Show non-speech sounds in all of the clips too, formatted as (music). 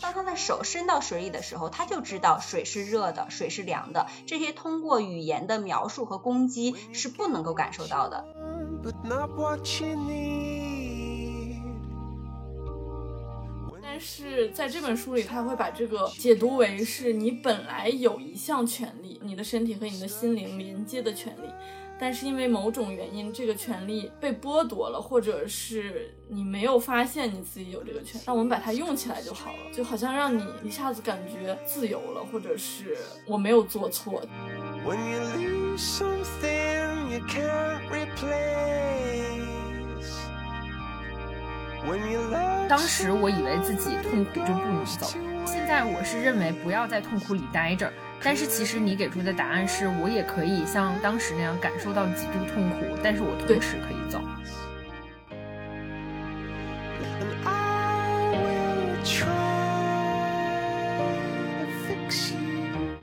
当他的手伸到水里的时候，他就知道水是热的，水是凉的。这些通过语言的描述和攻击是不能够感受到的。但是在这本书里，他会把这个解读为是你本来有一项权利，你的身体和你的心灵连接的权利。但是因为某种原因，这个权利被剥夺了，或者是你没有发现你自己有这个权，那我们把它用起来就好了，就好像让你一下子感觉自由了，或者是我没有做错。当时我以为自己痛苦就不能走，现在我是认为不要在痛苦里待着。但是其实你给出的答案是我也可以像当时那样感受到极度痛苦，但是我同时可以走。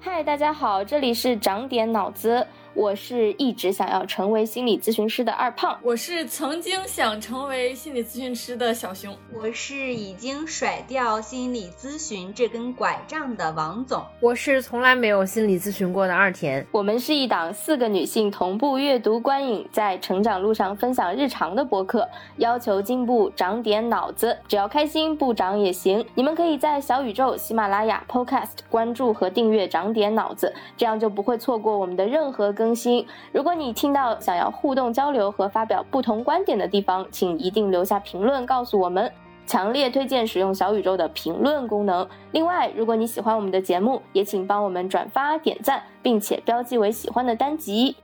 嗨，大家好，这里是长点脑子。我是一直想要成为心理咨询师的二胖，我是曾经想成为心理咨询师的小熊，我是已经甩掉心理咨询这根拐杖的王总，我是从来没有心理咨询过的二田。我们是一档四个女性同步阅读观影，在成长路上分享日常的播客，要求进步，长点脑子，只要开心不长也行。你们可以在小宇宙、喜马拉雅、Podcast 关注和订阅长点脑子，这样就不会错过我们的任何更。更新。如果你听到想要互动交流和发表不同观点的地方，请一定留下评论告诉我们。强烈推荐使用小宇宙的评论功能。另外，如果你喜欢我们的节目，也请帮我们转发、点赞，并且标记为喜欢的单集。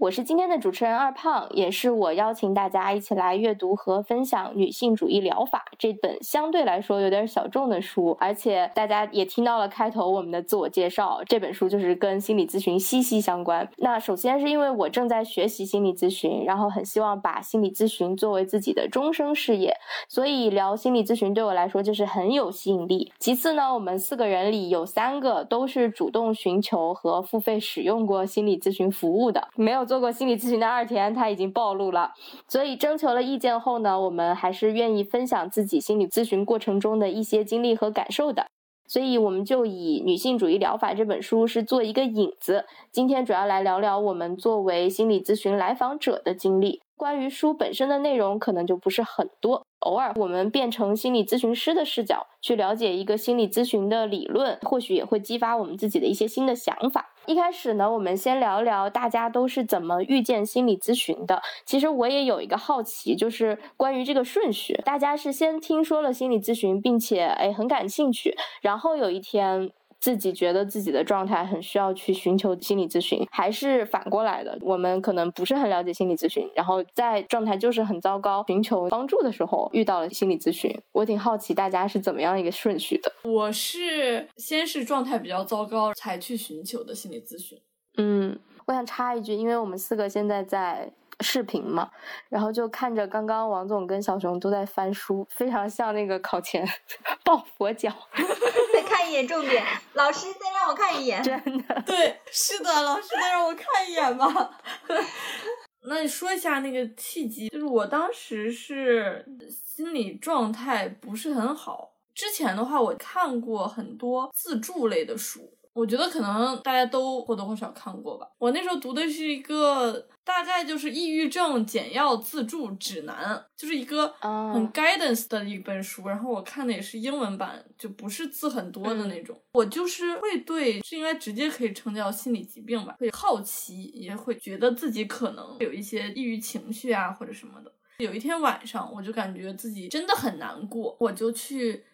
我是今天的主持人二胖，也是我邀请大家一起来阅读和分享《女性主义疗法》这本相对来说有点小众的书，而且大家也听到了开头我们的自我介绍，这本书就是跟心理咨询息息相关。那首先是因为我正在学习心理咨询，然后很希望把心理咨询作为自己的终生事业，所以聊心理咨询对我来说就是很有吸引力。其次呢，我们四个人里有三个都是主动寻求和付费使用过心理咨询服务的，没有。做过心理咨询的二田他已经暴露了，所以征求了意见后呢，我们还是愿意分享自己心理咨询过程中的一些经历和感受的，所以我们就以《女性主义疗法》这本书是做一个引子，今天主要来聊聊我们作为心理咨询来访者的经历。关于书本身的内容可能就不是很多，偶尔我们变成心理咨询师的视角去了解一个心理咨询的理论，或许也会激发我们自己的一些新的想法。一开始呢，我们先聊聊大家都是怎么遇见心理咨询的。其实我也有一个好奇，就是关于这个顺序，大家是先听说了心理咨询，并且哎很感兴趣，然后有一天。自己觉得自己的状态很需要去寻求心理咨询，还是反过来的？我们可能不是很了解心理咨询，然后在状态就是很糟糕，寻求帮助的时候遇到了心理咨询。我挺好奇大家是怎么样一个顺序的。我是先是状态比较糟糕才去寻求的心理咨询。嗯，我想插一句，因为我们四个现在在。视频嘛，然后就看着刚刚王总跟小熊都在翻书，非常像那个考前 (laughs) 抱佛脚。再看一眼重点，老师再让我看一眼。真的，对，是的，老师再让我看一眼吧。(laughs) 那你说一下那个契机，就是我当时是心理状态不是很好。之前的话，我看过很多自助类的书。我觉得可能大家都或多或少看过吧。我那时候读的是一个大概就是抑郁症简要自助指南，就是一个很 guidance 的一本书。然后我看的也是英文版，就不是字很多的那种。我就是会对是应该直接可以称叫心理疾病吧，会好奇，也会觉得自己可能有一些抑郁情绪啊或者什么的。有一天晚上，我就感觉自己真的很难过，我就去。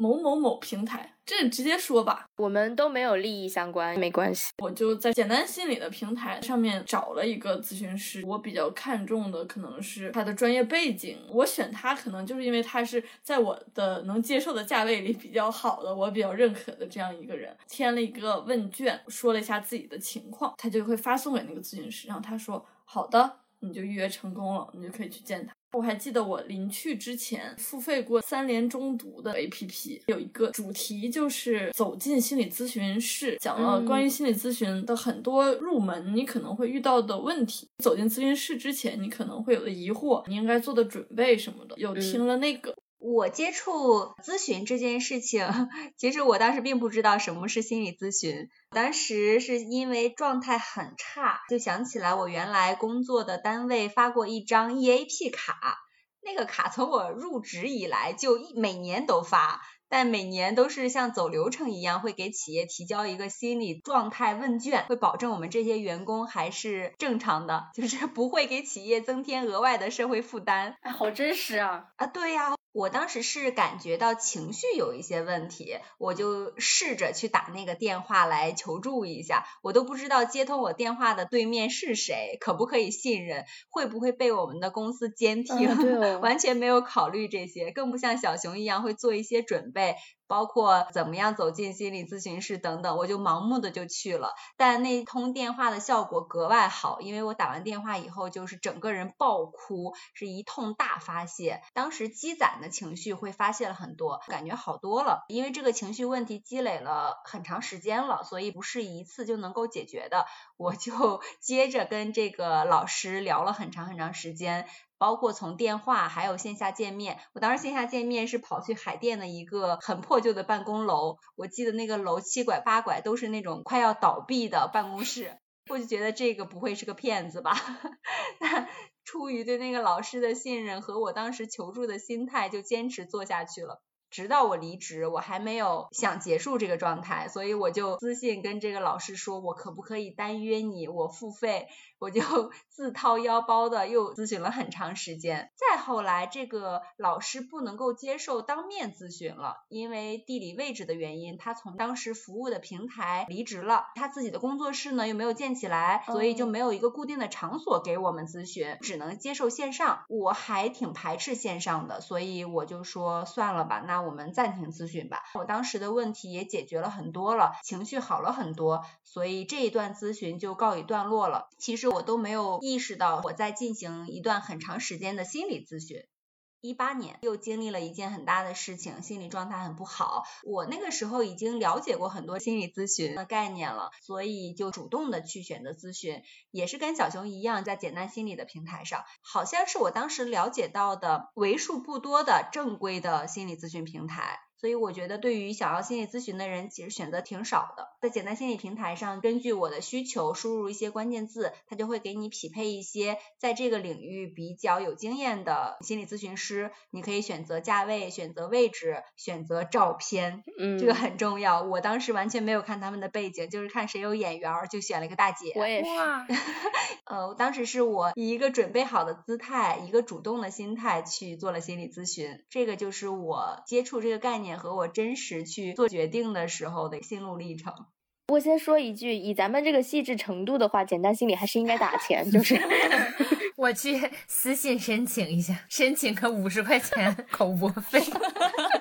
某某某平台，这直接说吧，我们都没有利益相关，没关系。我就在简单心理的平台上面找了一个咨询师，我比较看重的可能是他的专业背景，我选他可能就是因为他是在我的能接受的价位里比较好的，我比较认可的这样一个人。填了一个问卷，说了一下自己的情况，他就会发送给那个咨询师，然后他说好的，你就预约成功了，你就可以去见他。我还记得我临去之前付费过三联中读的 APP，有一个主题就是走进心理咨询室，讲了关于心理咨询的很多入门你可能会遇到的问题，走进咨询室之前你可能会有的疑惑，你应该做的准备什么的，有听了那个。我接触咨询这件事情，(laughs) 其实我当时并不知道什么是心理咨询。当时是因为状态很差，就想起来我原来工作的单位发过一张 EAP 卡，那个卡从我入职以来就每年都发。但每年都是像走流程一样，会给企业提交一个心理状态问卷，会保证我们这些员工还是正常的，(laughs) 就是不会给企业增添额外的社会负担。哎，好真实啊！啊，对呀。我当时是感觉到情绪有一些问题，我就试着去打那个电话来求助一下。我都不知道接通我电话的对面是谁，可不可以信任，会不会被我们的公司监听，(laughs) 完全没有考虑这些，更不像小熊一样会做一些准备。包括怎么样走进心理咨询室等等，我就盲目的就去了。但那通电话的效果格外好，因为我打完电话以后就是整个人爆哭，是一通大发泄。当时积攒的情绪会发泄了很多，感觉好多了。因为这个情绪问题积累了很长时间了，所以不是一次就能够解决的。我就接着跟这个老师聊了很长很长时间。包括从电话还有线下见面，我当时线下见面是跑去海淀的一个很破旧的办公楼，我记得那个楼七拐八拐都是那种快要倒闭的办公室，我就觉得这个不会是个骗子吧？(laughs) 但出于对那个老师的信任和我当时求助的心态，就坚持做下去了。直到我离职，我还没有想结束这个状态，所以我就私信跟这个老师说，我可不可以单约你，我付费。我就 (laughs) 自掏腰包的又咨询了很长时间，再后来这个老师不能够接受当面咨询了，因为地理位置的原因，他从当时服务的平台离职了，他自己的工作室呢又没有建起来，所以就没有一个固定的场所给我们咨询，只能接受线上。我还挺排斥线上的，所以我就说算了吧，那我们暂停咨询吧。我当时的问题也解决了很多了，情绪好了很多，所以这一段咨询就告一段落了。其实。我都没有意识到我在进行一段很长时间的心理咨询。一八年又经历了一件很大的事情，心理状态很不好。我那个时候已经了解过很多心理咨询的概念了，所以就主动的去选择咨询，也是跟小熊一样，在简单心理的平台上，好像是我当时了解到的为数不多的正规的心理咨询平台。所以我觉得，对于想要心理咨询的人，其实选择挺少的。在简单心理平台上，根据我的需求输入一些关键字，它就会给你匹配一些在这个领域比较有经验的心理咨询师。你可以选择价位、选择位置、选择照片，嗯，这个很重要。我当时完全没有看他们的背景，就是看谁有眼缘就选了一个大姐。我也是。(laughs) 呃，当时是我以一个准备好的姿态，一个主动的心态去做了心理咨询。这个就是我接触这个概念。和我真实去做决定的时候的心路历程。我先说一句，以咱们这个细致程度的话，简单心理还是应该打钱，就是 (laughs) 我去私信申请一下，申请个五十块钱口播费。(laughs)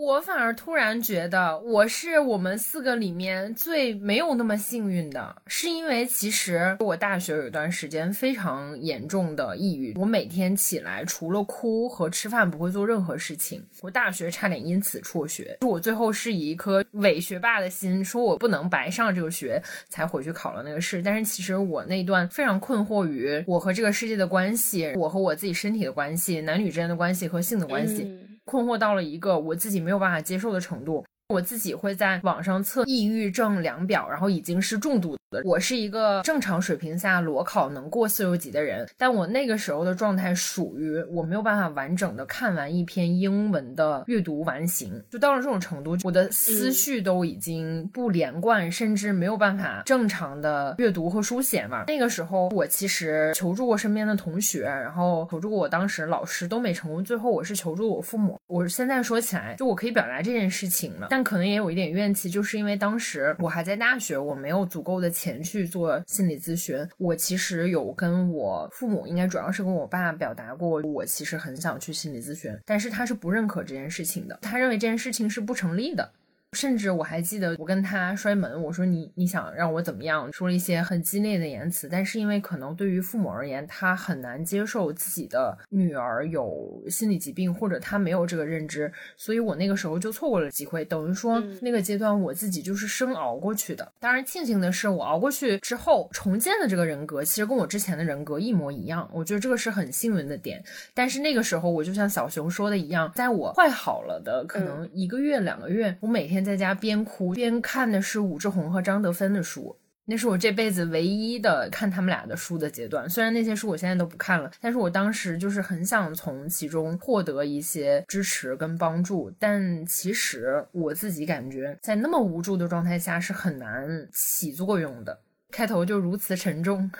我反而突然觉得，我是我们四个里面最没有那么幸运的，是因为其实我大学有一段时间非常严重的抑郁，我每天起来除了哭和吃饭不会做任何事情。我大学差点因此辍学，我最后是以一颗伪学霸的心，说我不能白上这个学，才回去考了那个试。但是其实我那段非常困惑于我和这个世界的关系，我和我自己身体的关系，男女之间的关系和性的关系。困惑到了一个我自己没有办法接受的程度。我自己会在网上测抑郁症量表，然后已经是重度的。我是一个正常水平下裸考能过四六级的人，但我那个时候的状态属于我没有办法完整的看完一篇英文的阅读完形，就到了这种程度，我的思绪都已经不连贯，甚至没有办法正常的阅读和书写嘛。那个时候，我其实求助过身边的同学，然后求助过我当时老师都没成功，最后我是求助我父母。我现在说起来，就我可以表达这件事情了，但。可能也有一点怨气，就是因为当时我还在大学，我没有足够的钱去做心理咨询。我其实有跟我父母，应该主要是跟我爸表达过，我其实很想去心理咨询，但是他是不认可这件事情的，他认为这件事情是不成立的。甚至我还记得我跟他摔门，我说你你想让我怎么样，说了一些很激烈的言辞。但是因为可能对于父母而言，他很难接受自己的女儿有心理疾病，或者他没有这个认知，所以我那个时候就错过了机会。等于说那个阶段我自己就是生熬过去的。当然庆幸的是，我熬过去之后重建的这个人格，其实跟我之前的人格一模一样。我觉得这个是很幸运的点。但是那个时候我就像小熊说的一样，在我坏好了的可能一个月两个月，我每天。在家边哭边看的是武志红和张德芬的书，那是我这辈子唯一的看他们俩的书的阶段。虽然那些书我现在都不看了，但是我当时就是很想从其中获得一些支持跟帮助。但其实我自己感觉，在那么无助的状态下是很难起作用的。开头就如此沉重，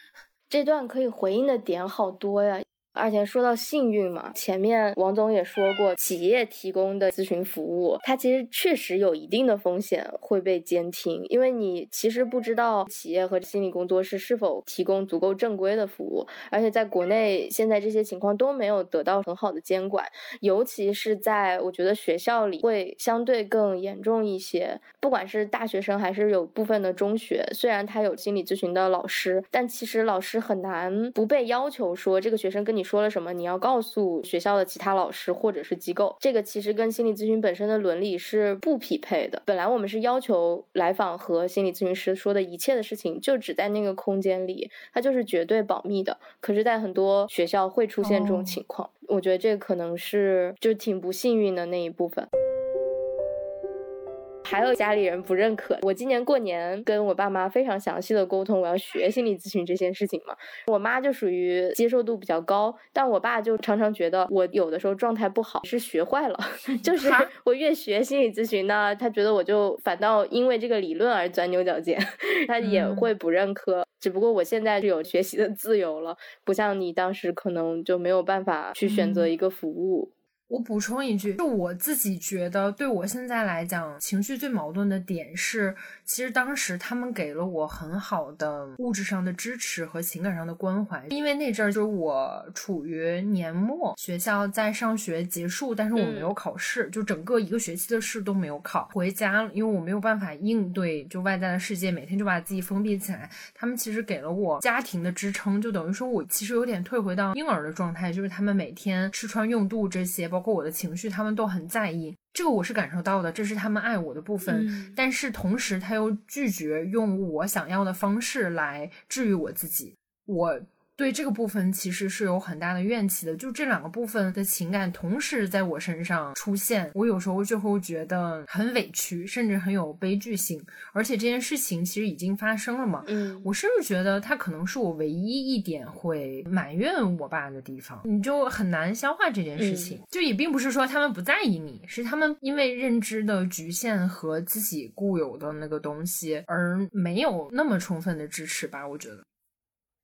(laughs) 这段可以回应的点好多呀。而且说到幸运嘛，前面王总也说过，企业提供的咨询服务，它其实确实有一定的风险会被监听，因为你其实不知道企业和心理工作室是否提供足够正规的服务，而且在国内现在这些情况都没有得到很好的监管，尤其是在我觉得学校里会相对更严重一些，不管是大学生还是有部分的中学，虽然他有心理咨询的老师，但其实老师很难不被要求说这个学生跟你。说了什么？你要告诉学校的其他老师或者是机构，这个其实跟心理咨询本身的伦理是不匹配的。本来我们是要求来访和心理咨询师说的一切的事情，就只在那个空间里，它就是绝对保密的。可是，在很多学校会出现这种情况，我觉得这可能是就挺不幸运的那一部分。还有家里人不认可。我今年过年跟我爸妈非常详细的沟通，我要学心理咨询这件事情嘛。我妈就属于接受度比较高，但我爸就常常觉得我有的时候状态不好是学坏了，(laughs) 就是 (laughs) 我越学心理咨询呢，他觉得我就反倒因为这个理论而钻牛角尖，(laughs) 他也会不认可。只不过我现在是有学习的自由了，不像你当时可能就没有办法去选择一个服务。我补充一句，就我自己觉得，对我现在来讲，情绪最矛盾的点是，其实当时他们给了我很好的物质上的支持和情感上的关怀，因为那阵儿就是我处于年末，学校在上学结束，但是我没有考试，就整个一个学期的试都没有考，回家，因为我没有办法应对就外在的世界，每天就把自己封闭起来。他们其实给了我家庭的支撑，就等于说我其实有点退回到婴儿的状态，就是他们每天吃穿用度这些，包括我的情绪，他们都很在意，这个我是感受到的，这是他们爱我的部分。但是同时，他又拒绝用我想要的方式来治愈我自己。我。对这个部分其实是有很大的怨气的，就这两个部分的情感同时在我身上出现，我有时候就会觉得很委屈，甚至很有悲剧性。而且这件事情其实已经发生了嘛，嗯，我甚至觉得它可能是我唯一一点会埋怨我爸的地方，你就很难消化这件事情。就也并不是说他们不在意你，是他们因为认知的局限和自己固有的那个东西而没有那么充分的支持吧，我觉得。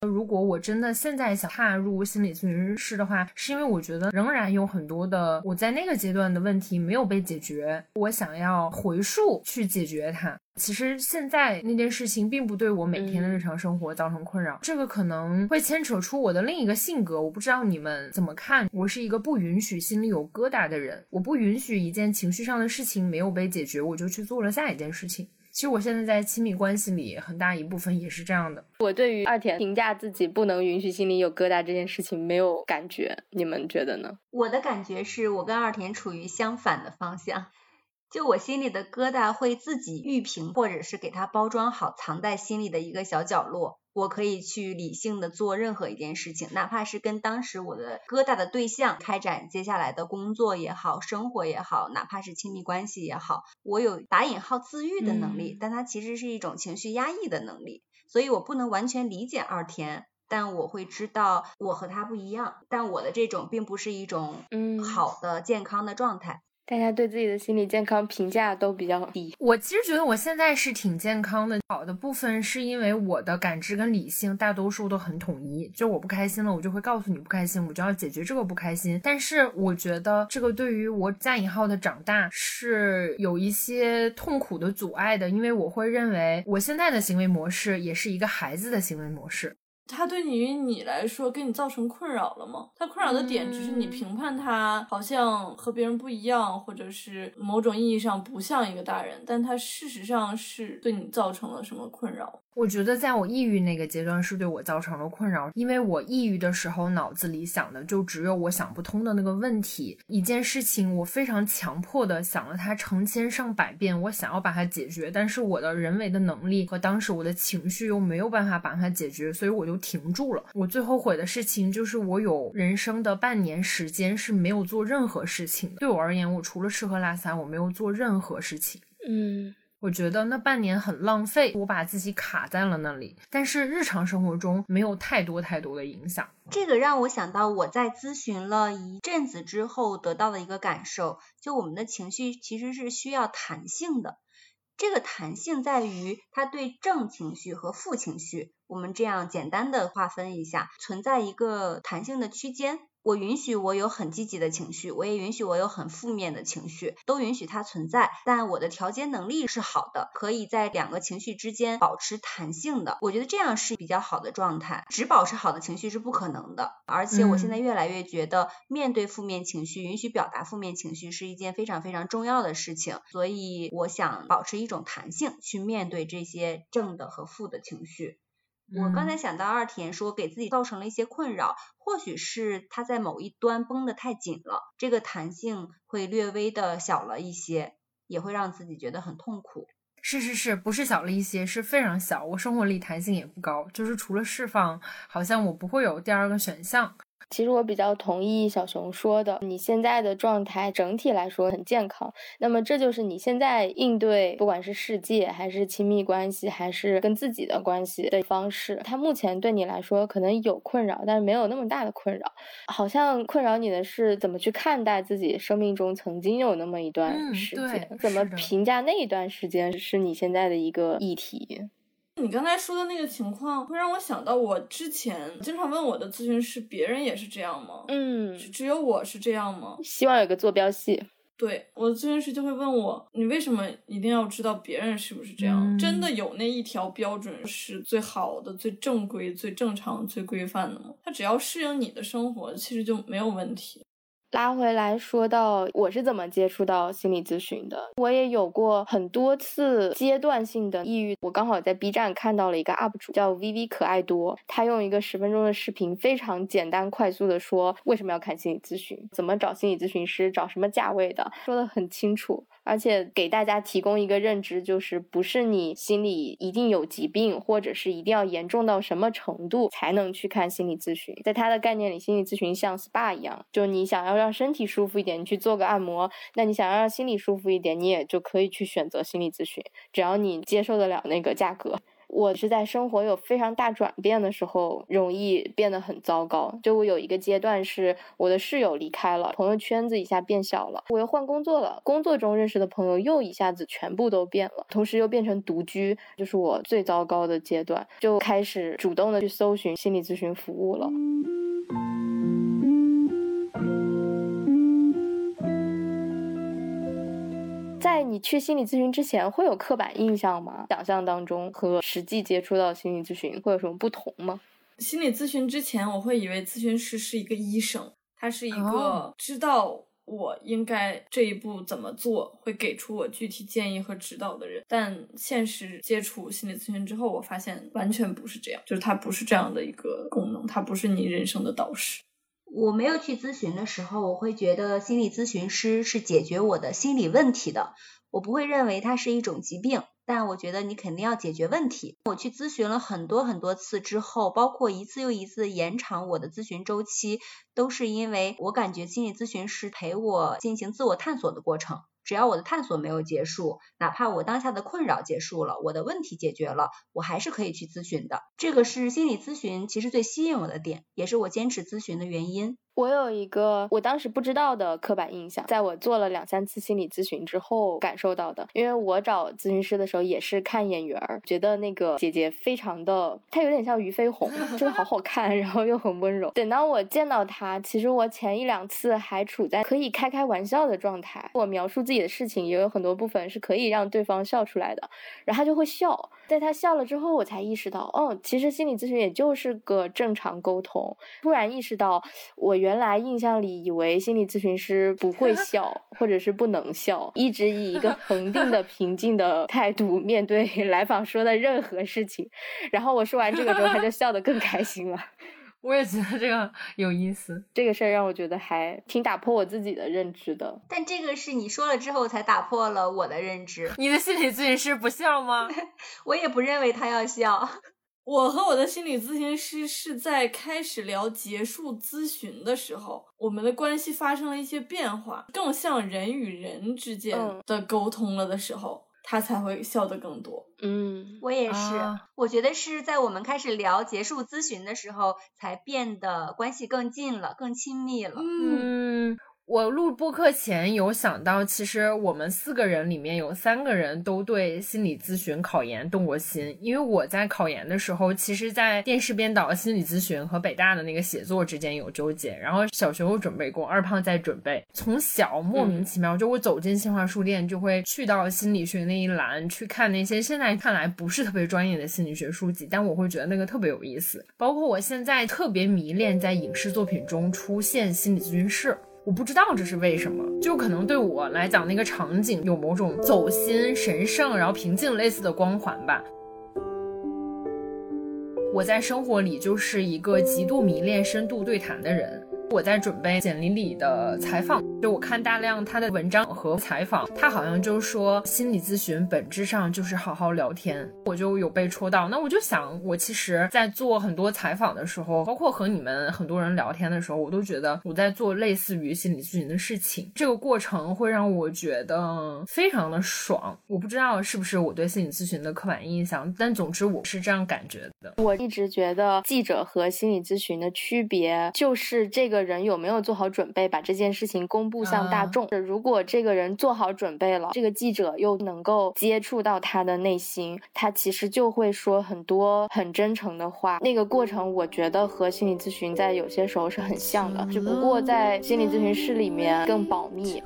如果我真的现在想踏入心理咨询师的话，是因为我觉得仍然有很多的我在那个阶段的问题没有被解决，我想要回溯去解决它。其实现在那件事情并不对我每天的日常生活造成困扰，这个可能会牵扯出我的另一个性格，我不知道你们怎么看。我是一个不允许心里有疙瘩的人，我不允许一件情绪上的事情没有被解决，我就去做了下一件事情。其实我现在在亲密关系里，很大一部分也是这样的。我对于二田评价自己不能允许心里有疙瘩这件事情没有感觉，你们觉得呢？我的感觉是我跟二田处于相反的方向。就我心里的疙瘩会自己熨平，或者是给它包装好，藏在心里的一个小角落。我可以去理性的做任何一件事情，哪怕是跟当时我的疙瘩的对象开展接下来的工作也好，生活也好，哪怕是亲密关系也好，我有打引号自愈的能力，但它其实是一种情绪压抑的能力，所以我不能完全理解二田，但我会知道我和他不一样，但我的这种并不是一种嗯好的健康的状态。大家对自己的心理健康评价都比较低。我其实觉得我现在是挺健康的，好的部分是因为我的感知跟理性大多数都很统一。就我不开心了，我就会告诉你不开心，我就要解决这个不开心。但是我觉得这个对于我加引号的长大是有一些痛苦的阻碍的，因为我会认为我现在的行为模式也是一个孩子的行为模式。它对于你来说，给你造成困扰了吗？他困扰的点只是你评判他好像和别人不一样，或者是某种意义上不像一个大人，但他事实上是对你造成了什么困扰？我觉得在我抑郁那个阶段是对我造成了困扰，因为我抑郁的时候脑子里想的就只有我想不通的那个问题，一件事情我非常强迫的想了它成千上百遍，我想要把它解决，但是我的人为的能力和当时我的情绪又没有办法把它解决，所以我就停住了。我最后悔的事情就是我有人生的半年时间是没有做任何事情的，对我而言，我除了吃喝拉撒，我没有做任何事情。嗯。我觉得那半年很浪费，我把自己卡在了那里。但是日常生活中没有太多太多的影响。这个让我想到我在咨询了一阵子之后得到的一个感受，就我们的情绪其实是需要弹性的。这个弹性在于它对正情绪和负情绪，我们这样简单的划分一下，存在一个弹性的区间。我允许我有很积极的情绪，我也允许我有很负面的情绪，都允许它存在。但我的调节能力是好的，可以在两个情绪之间保持弹性的。我觉得这样是比较好的状态。只保持好的情绪是不可能的。而且我现在越来越觉得，面对负面情绪，允许表达负面情绪是一件非常非常重要的事情。所以我想保持一种弹性，去面对这些正的和负的情绪。我刚才想到二田说给自己造成了一些困扰，或许是他在某一端绷得太紧了，这个弹性会略微的小了一些，也会让自己觉得很痛苦。是是是，不是小了一些，是非常小。我生活里弹性也不高，就是除了释放，好像我不会有第二个选项。其实我比较同意小熊说的，你现在的状态整体来说很健康，那么这就是你现在应对不管是世界还是亲密关系还是跟自己的关系的方式。它目前对你来说可能有困扰，但是没有那么大的困扰。好像困扰你的是怎么去看待自己生命中曾经有那么一段时间，怎么评价那一段时间是你现在的一个议题。你刚才说的那个情况，会让我想到我之前经常问我的咨询师，别人也是这样吗？嗯，只有我是这样吗？希望有个坐标系。对，我的咨询师就会问我，你为什么一定要知道别人是不是这样？真的有那一条标准是最好的、最正规、最正常、最规范的吗？他只要适应你的生活，其实就没有问题。拉回来说到我是怎么接触到心理咨询的，我也有过很多次阶段性的抑郁。我刚好在 B 站看到了一个 UP 主叫 VV 可爱多，他用一个十分钟的视频，非常简单快速的说为什么要看心理咨询，怎么找心理咨询师，找什么价位的，说的很清楚。而且给大家提供一个认知，就是不是你心里一定有疾病，或者是一定要严重到什么程度才能去看心理咨询。在他的概念里，心理咨询像 SPA 一样，就你想要让身体舒服一点，你去做个按摩；那你想要让心理舒服一点，你也就可以去选择心理咨询，只要你接受得了那个价格。我是在生活有非常大转变的时候，容易变得很糟糕。就我有一个阶段是我的室友离开了，朋友圈子一下变小了，我又换工作了，工作中认识的朋友又一下子全部都变了，同时又变成独居，就是我最糟糕的阶段，就开始主动的去搜寻心理咨询服务了。在你去心理咨询之前，会有刻板印象吗？想象当中和实际接触到心理咨询会有什么不同吗？心理咨询之前，我会以为咨询师是一个医生，他是一个知道我应该这一步怎么做，会给出我具体建议和指导的人。但现实接触心理咨询之后，我发现完全不是这样，就是他不是这样的一个功能，他不是你人生的导师。我没有去咨询的时候，我会觉得心理咨询师是解决我的心理问题的，我不会认为它是一种疾病。但我觉得你肯定要解决问题。我去咨询了很多很多次之后，包括一次又一次延长我的咨询周期，都是因为我感觉心理咨询师陪我进行自我探索的过程。只要我的探索没有结束，哪怕我当下的困扰结束了，我的问题解决了，我还是可以去咨询的。这个是心理咨询其实最吸引我的点，也是我坚持咨询的原因。我有一个我当时不知道的刻板印象，在我做了两三次心理咨询之后感受到的。因为我找咨询师的时候也是看眼缘儿，觉得那个姐姐非常的，她有点像俞飞鸿，真的好好看，然后又很温柔。等到我见到她，其实我前一两次还处在可以开开玩笑的状态，我描述自己的事情也有很多部分是可以让对方笑出来的，然后她就会笑。在她笑了之后，我才意识到，哦，其实心理咨询也就是个正常沟通。突然意识到我。原来印象里以为心理咨询师不会 (laughs) 笑，或者是不能笑，一直以一个 (laughs) 恒定的、平静的态度面对 (laughs) 来访说的任何事情。然后我说完这个之后，他就笑得更开心了。我也觉得这个有意思，这个事儿让我觉得还挺打破我自己的认知的。但这个是你说了之后才打破了我的认知。你的心理咨询师不笑吗？我也不认为他要笑。我和我的心理咨询师是在开始聊结束咨询的时候，我们的关系发生了一些变化，更像人与人之间的沟通了的时候，他才会笑得更多。嗯，我也是，我觉得是在我们开始聊结束咨询的时候，才变得关系更近了，更亲密了。嗯。我录播课前有想到，其实我们四个人里面有三个人都对心理咨询考研动过心。因为我在考研的时候，其实，在电视编导心理咨询和北大的那个写作之间有纠结。然后小学我准备过，二胖在准备。从小莫名其妙，就我走进新华书店，就会去到心理学那一栏去看那些现在看来不是特别专业的心理学书籍，但我会觉得那个特别有意思。包括我现在特别迷恋在影视作品中出现心理咨询室。我不知道这是为什么，就可能对我来讲，那个场景有某种走心、神圣，然后平静类似的光环吧。我在生活里就是一个极度迷恋深度对谈的人。我在准备简历里的采访，就我看大量他的文章和采访，他好像就说心理咨询本质上就是好好聊天，我就有被戳到。那我就想，我其实，在做很多采访的时候，包括和你们很多人聊天的时候，我都觉得我在做类似于心理咨询的事情。这个过程会让我觉得非常的爽。我不知道是不是我对心理咨询的刻板印象，但总之我是这样感觉的。我一直觉得记者和心理咨询的区别就是这个。人有没有做好准备把这件事情公布向大众？如果这个人做好准备了，这个记者又能够接触到他的内心，他其实就会说很多很真诚的话。那个过程，我觉得和心理咨询在有些时候是很像的，只不过在心理咨询室里面更保密。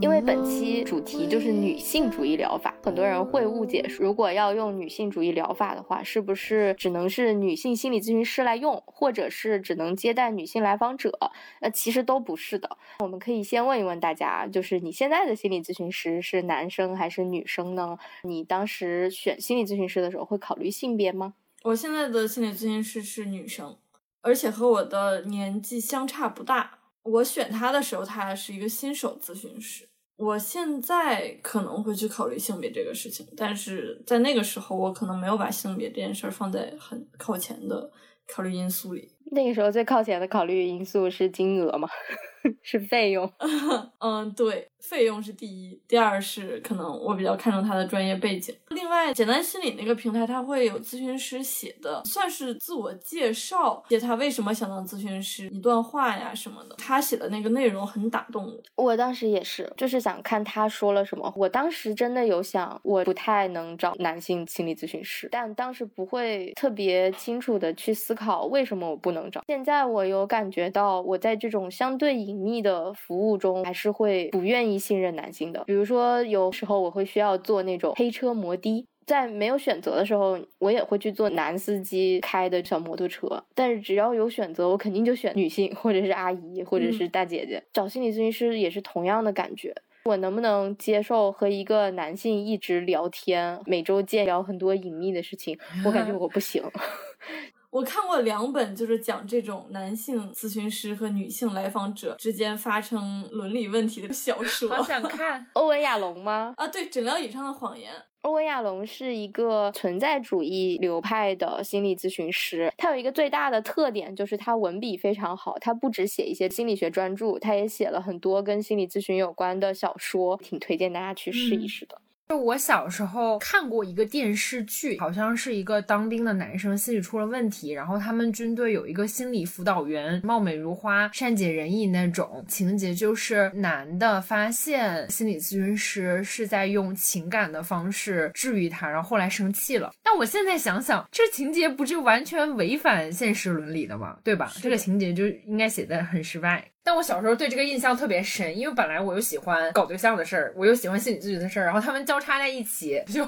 因为本期主题就是女性主义疗法，很多人会误解，如果要用女性主义疗法的话，是不是只能是女性心理咨询师来用，或者是只能接待女性来访者？那其实都不是的。我们可以先问一问大家，就是你现在的心理咨询师是男生还是女生呢？你当时选心理咨询师的时候会考虑性别吗？我现在的心理咨询师是女生，而且和我的年纪相差不大。我选他的时候，他是一个新手咨询师。我现在可能会去考虑性别这个事情，但是在那个时候，我可能没有把性别这件事儿放在很靠前的考虑因素里。那个时候最靠前的考虑因素是金额吗？(laughs) 是费用？(laughs) 嗯，对。费用是第一，第二是可能我比较看重他的专业背景。另外，简单心理那个平台，它会有咨询师写的，算是自我介绍，写他为什么想当咨询师，一段话呀什么的。他写的那个内容很打动我。我当时也是，就是想看他说了什么。我当时真的有想，我不太能找男性心理咨询师，但当时不会特别清楚的去思考为什么我不能找。现在我有感觉到，我在这种相对隐秘的服务中，还是会不愿意。信任男性的，比如说有时候我会需要做那种黑车摩的，在没有选择的时候，我也会去坐男司机开的小摩托车。但是只要有选择，我肯定就选女性，或者是阿姨，或者是大姐姐。找心理咨询师也是同样的感觉，我能不能接受和一个男性一直聊天，每周见聊很多隐秘的事情？我感觉我不行。(laughs) 我看过两本，就是讲这种男性咨询师和女性来访者之间发生伦理问题的小说。好想看欧文亚龙吗？啊，对，诊疗椅上的谎言。欧文亚龙是一个存在主义流派的心理咨询师，他有一个最大的特点就是他文笔非常好。他不只写一些心理学专著，他也写了很多跟心理咨询有关的小说，挺推荐大家去试一试的。就我小时候看过一个电视剧，好像是一个当兵的男生心理出了问题，然后他们军队有一个心理辅导员，貌美如花、善解人意那种情节，就是男的发现心理咨询师是在用情感的方式治愈他，然后后来生气了。但我现在想想，这情节不就完全违反现实伦理的吗？对吧？这个情节就应该写的很失败。但我小时候对这个印象特别深，因为本来我又喜欢搞对象的事儿，我又喜欢心理咨询的事儿，然后他们交叉在一起，就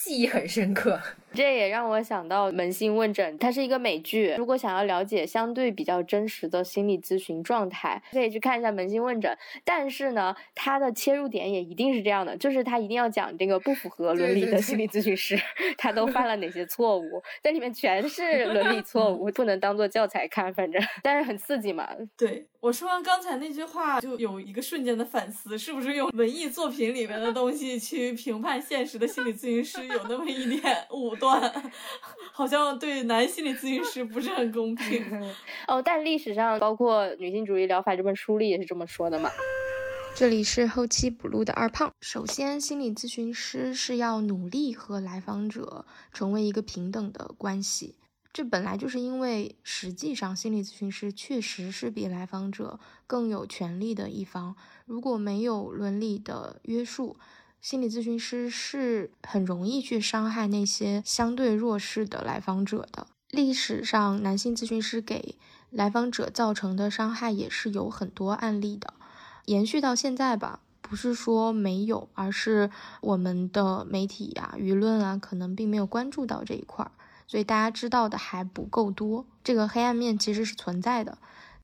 记忆很深刻。(laughs) 这也让我想到《扪心问诊》，它是一个美剧。如果想要了解相对比较真实的心理咨询状态，可以去看一下《扪心问诊》。但是呢，它的切入点也一定是这样的，就是它一定要讲这个不符合伦理的心理咨询师，(laughs) 他都犯了哪些错误，(laughs) 在里面全是伦理错误，不能当做教材看。反正，但是很刺激嘛。对我说完刚才那句话，就有一个瞬间的反思，是不是用文艺作品里面的东西去评判现实的心理咨询师，有那么一点武断，好像对男心理咨询师不是很公平。(laughs) 哦，但历史上包括《女性主义疗法》这本书里也是这么说的嘛。这里是后期补录的二胖。首先，心理咨询师是要努力和来访者成为一个平等的关系。这本来就是因为，实际上心理咨询师确实是比来访者更有权利的一方。如果没有伦理的约束，心理咨询师是很容易去伤害那些相对弱势的来访者的。历史上，男性咨询师给来访者造成的伤害也是有很多案例的，延续到现在吧，不是说没有，而是我们的媒体呀、舆论啊，可能并没有关注到这一块儿。所以大家知道的还不够多，这个黑暗面其实是存在的，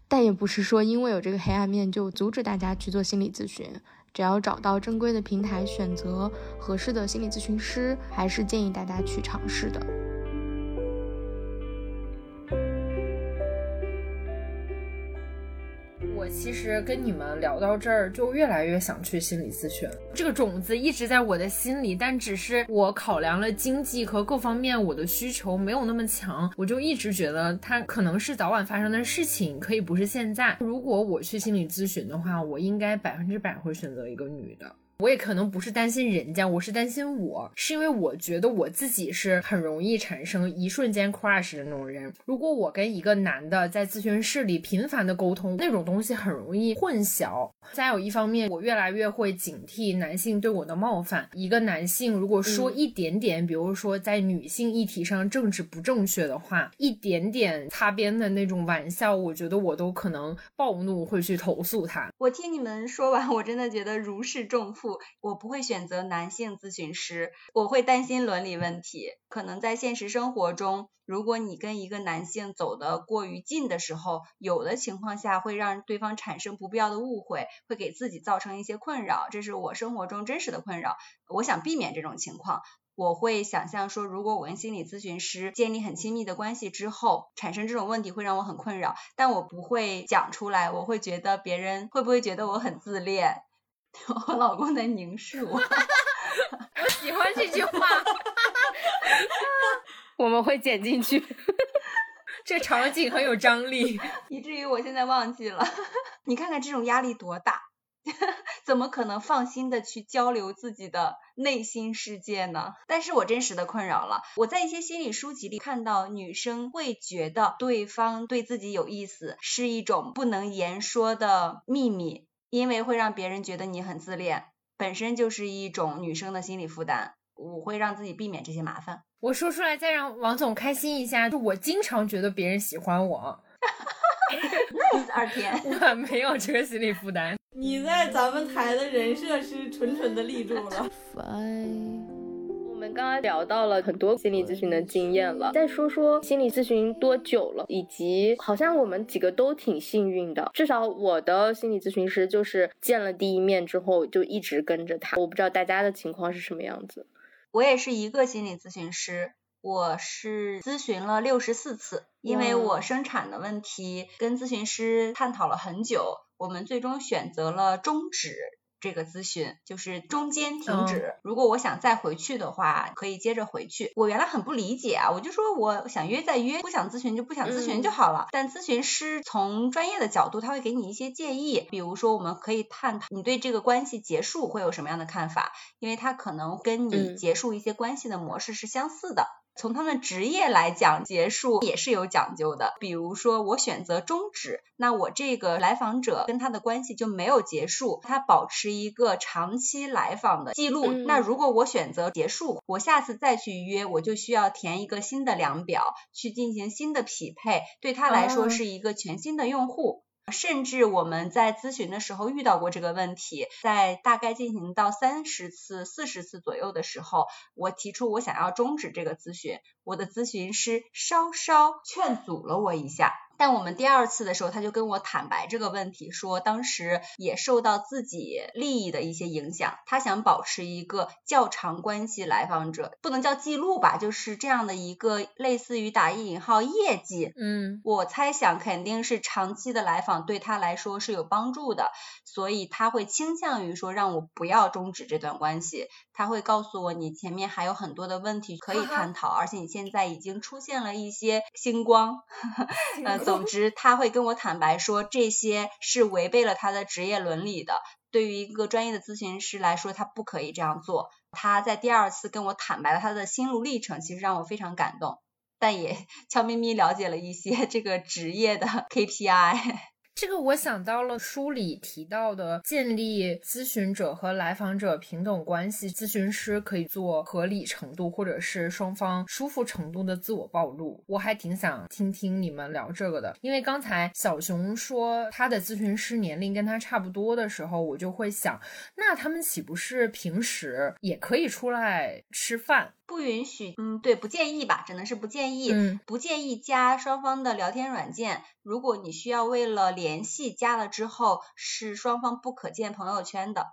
但也不是说因为有这个黑暗面就阻止大家去做心理咨询。只要找到正规的平台，选择合适的心理咨询师，还是建议大家去尝试的。其实跟你们聊到这儿，就越来越想去心理咨询。这个种子一直在我的心里，但只是我考量了经济和各方面，我的需求没有那么强，我就一直觉得它可能是早晚发生的事情，可以不是现在。如果我去心理咨询的话，我应该百分之百会选择一个女的。我也可能不是担心人家，我是担心我，是因为我觉得我自己是很容易产生一瞬间 crush 的那种人。如果我跟一个男的在咨询室里频繁的沟通，那种东西很容易混淆。再有一方面，我越来越会警惕男性对我的冒犯。一个男性如果说一点点，比如说在女性议题上政治不正确的话，一点点擦边的那种玩笑，我觉得我都可能暴怒，会去投诉他。我听你们说完，我真的觉得如释重负。我不会选择男性咨询师，我会担心伦理问题。可能在现实生活中，如果你跟一个男性走得过于近的时候，有的情况下会让对方产生不必要的误会，会给自己造成一些困扰。这是我生活中真实的困扰。我想避免这种情况，我会想象说，如果我跟心理咨询师建立很亲密的关系之后，产生这种问题会让我很困扰，但我不会讲出来。我会觉得别人会不会觉得我很自恋？(laughs) 我老公在凝视我，(laughs) 我喜欢这句话，(laughs) 我们会剪进去。这场景很有张力，以至于我现在忘记了。你看看这种压力多大，怎么可能放心的去交流自己的内心世界呢？但是我真实的困扰了，我在一些心理书籍里看到，女生会觉得对方对自己有意思，是一种不能言说的秘密。因为会让别人觉得你很自恋，本身就是一种女生的心理负担。我会让自己避免这些麻烦。我说出来再让王总开心一下。就我经常觉得别人喜欢我。(laughs) Nice 二天，(laughs) 我没有这个心理负担。你在咱们台的人设是纯纯的立住了。刚刚聊到了很多心理咨询的经验了，再说说心理咨询多久了，以及好像我们几个都挺幸运的，至少我的心理咨询师就是见了第一面之后就一直跟着他。我不知道大家的情况是什么样子。我也是一个心理咨询师，我是咨询了六十四次，因为我生产的问题跟咨询师探讨了很久，我们最终选择了终止。这个咨询，就是中间停止。如果我想再回去的话，可以接着回去。我原来很不理解啊，我就说我想约再约，不想咨询就不想咨询就好了。但咨询师从专业的角度，他会给你一些建议，比如说我们可以探讨你对这个关系结束会有什么样的看法，因为他可能跟你结束一些关系的模式是相似的。从他们职业来讲，结束也是有讲究的。比如说，我选择终止，那我这个来访者跟他的关系就没有结束，他保持一个长期来访的记录。那如果我选择结束，我下次再去约，我就需要填一个新的量表，去进行新的匹配，对他来说是一个全新的用户。甚至我们在咨询的时候遇到过这个问题，在大概进行到三十次、四十次左右的时候，我提出我想要终止这个咨询，我的咨询师稍稍劝阻了我一下。但我们第二次的时候，他就跟我坦白这个问题，说当时也受到自己利益的一些影响，他想保持一个较长关系来访者，不能叫记录吧，就是这样的一个类似于打引号业绩。嗯，我猜想肯定是长期的来访对他来说是有帮助的，所以他会倾向于说让我不要终止这段关系。他会告诉我，你前面还有很多的问题可以探讨，而且你现在已经出现了一些星光。(laughs) 呃，总之他会跟我坦白说，这些是违背了他的职业伦理的。对于一个专业的咨询师来说，他不可以这样做。他在第二次跟我坦白了他的心路历程，其实让我非常感动，但也 (laughs) 悄咪咪了解了一些这个职业的 KPI。这个我想到了书里提到的建立咨询者和来访者平等关系，咨询师可以做合理程度或者是双方舒服程度的自我暴露。我还挺想听听你们聊这个的，因为刚才小熊说他的咨询师年龄跟他差不多的时候，我就会想，那他们岂不是平时也可以出来吃饭？不允许，嗯，对，不建议吧，只能是不建议，嗯，不建议加双方的聊天软件。如果你需要为了联系加了之后，是双方不可见朋友圈的，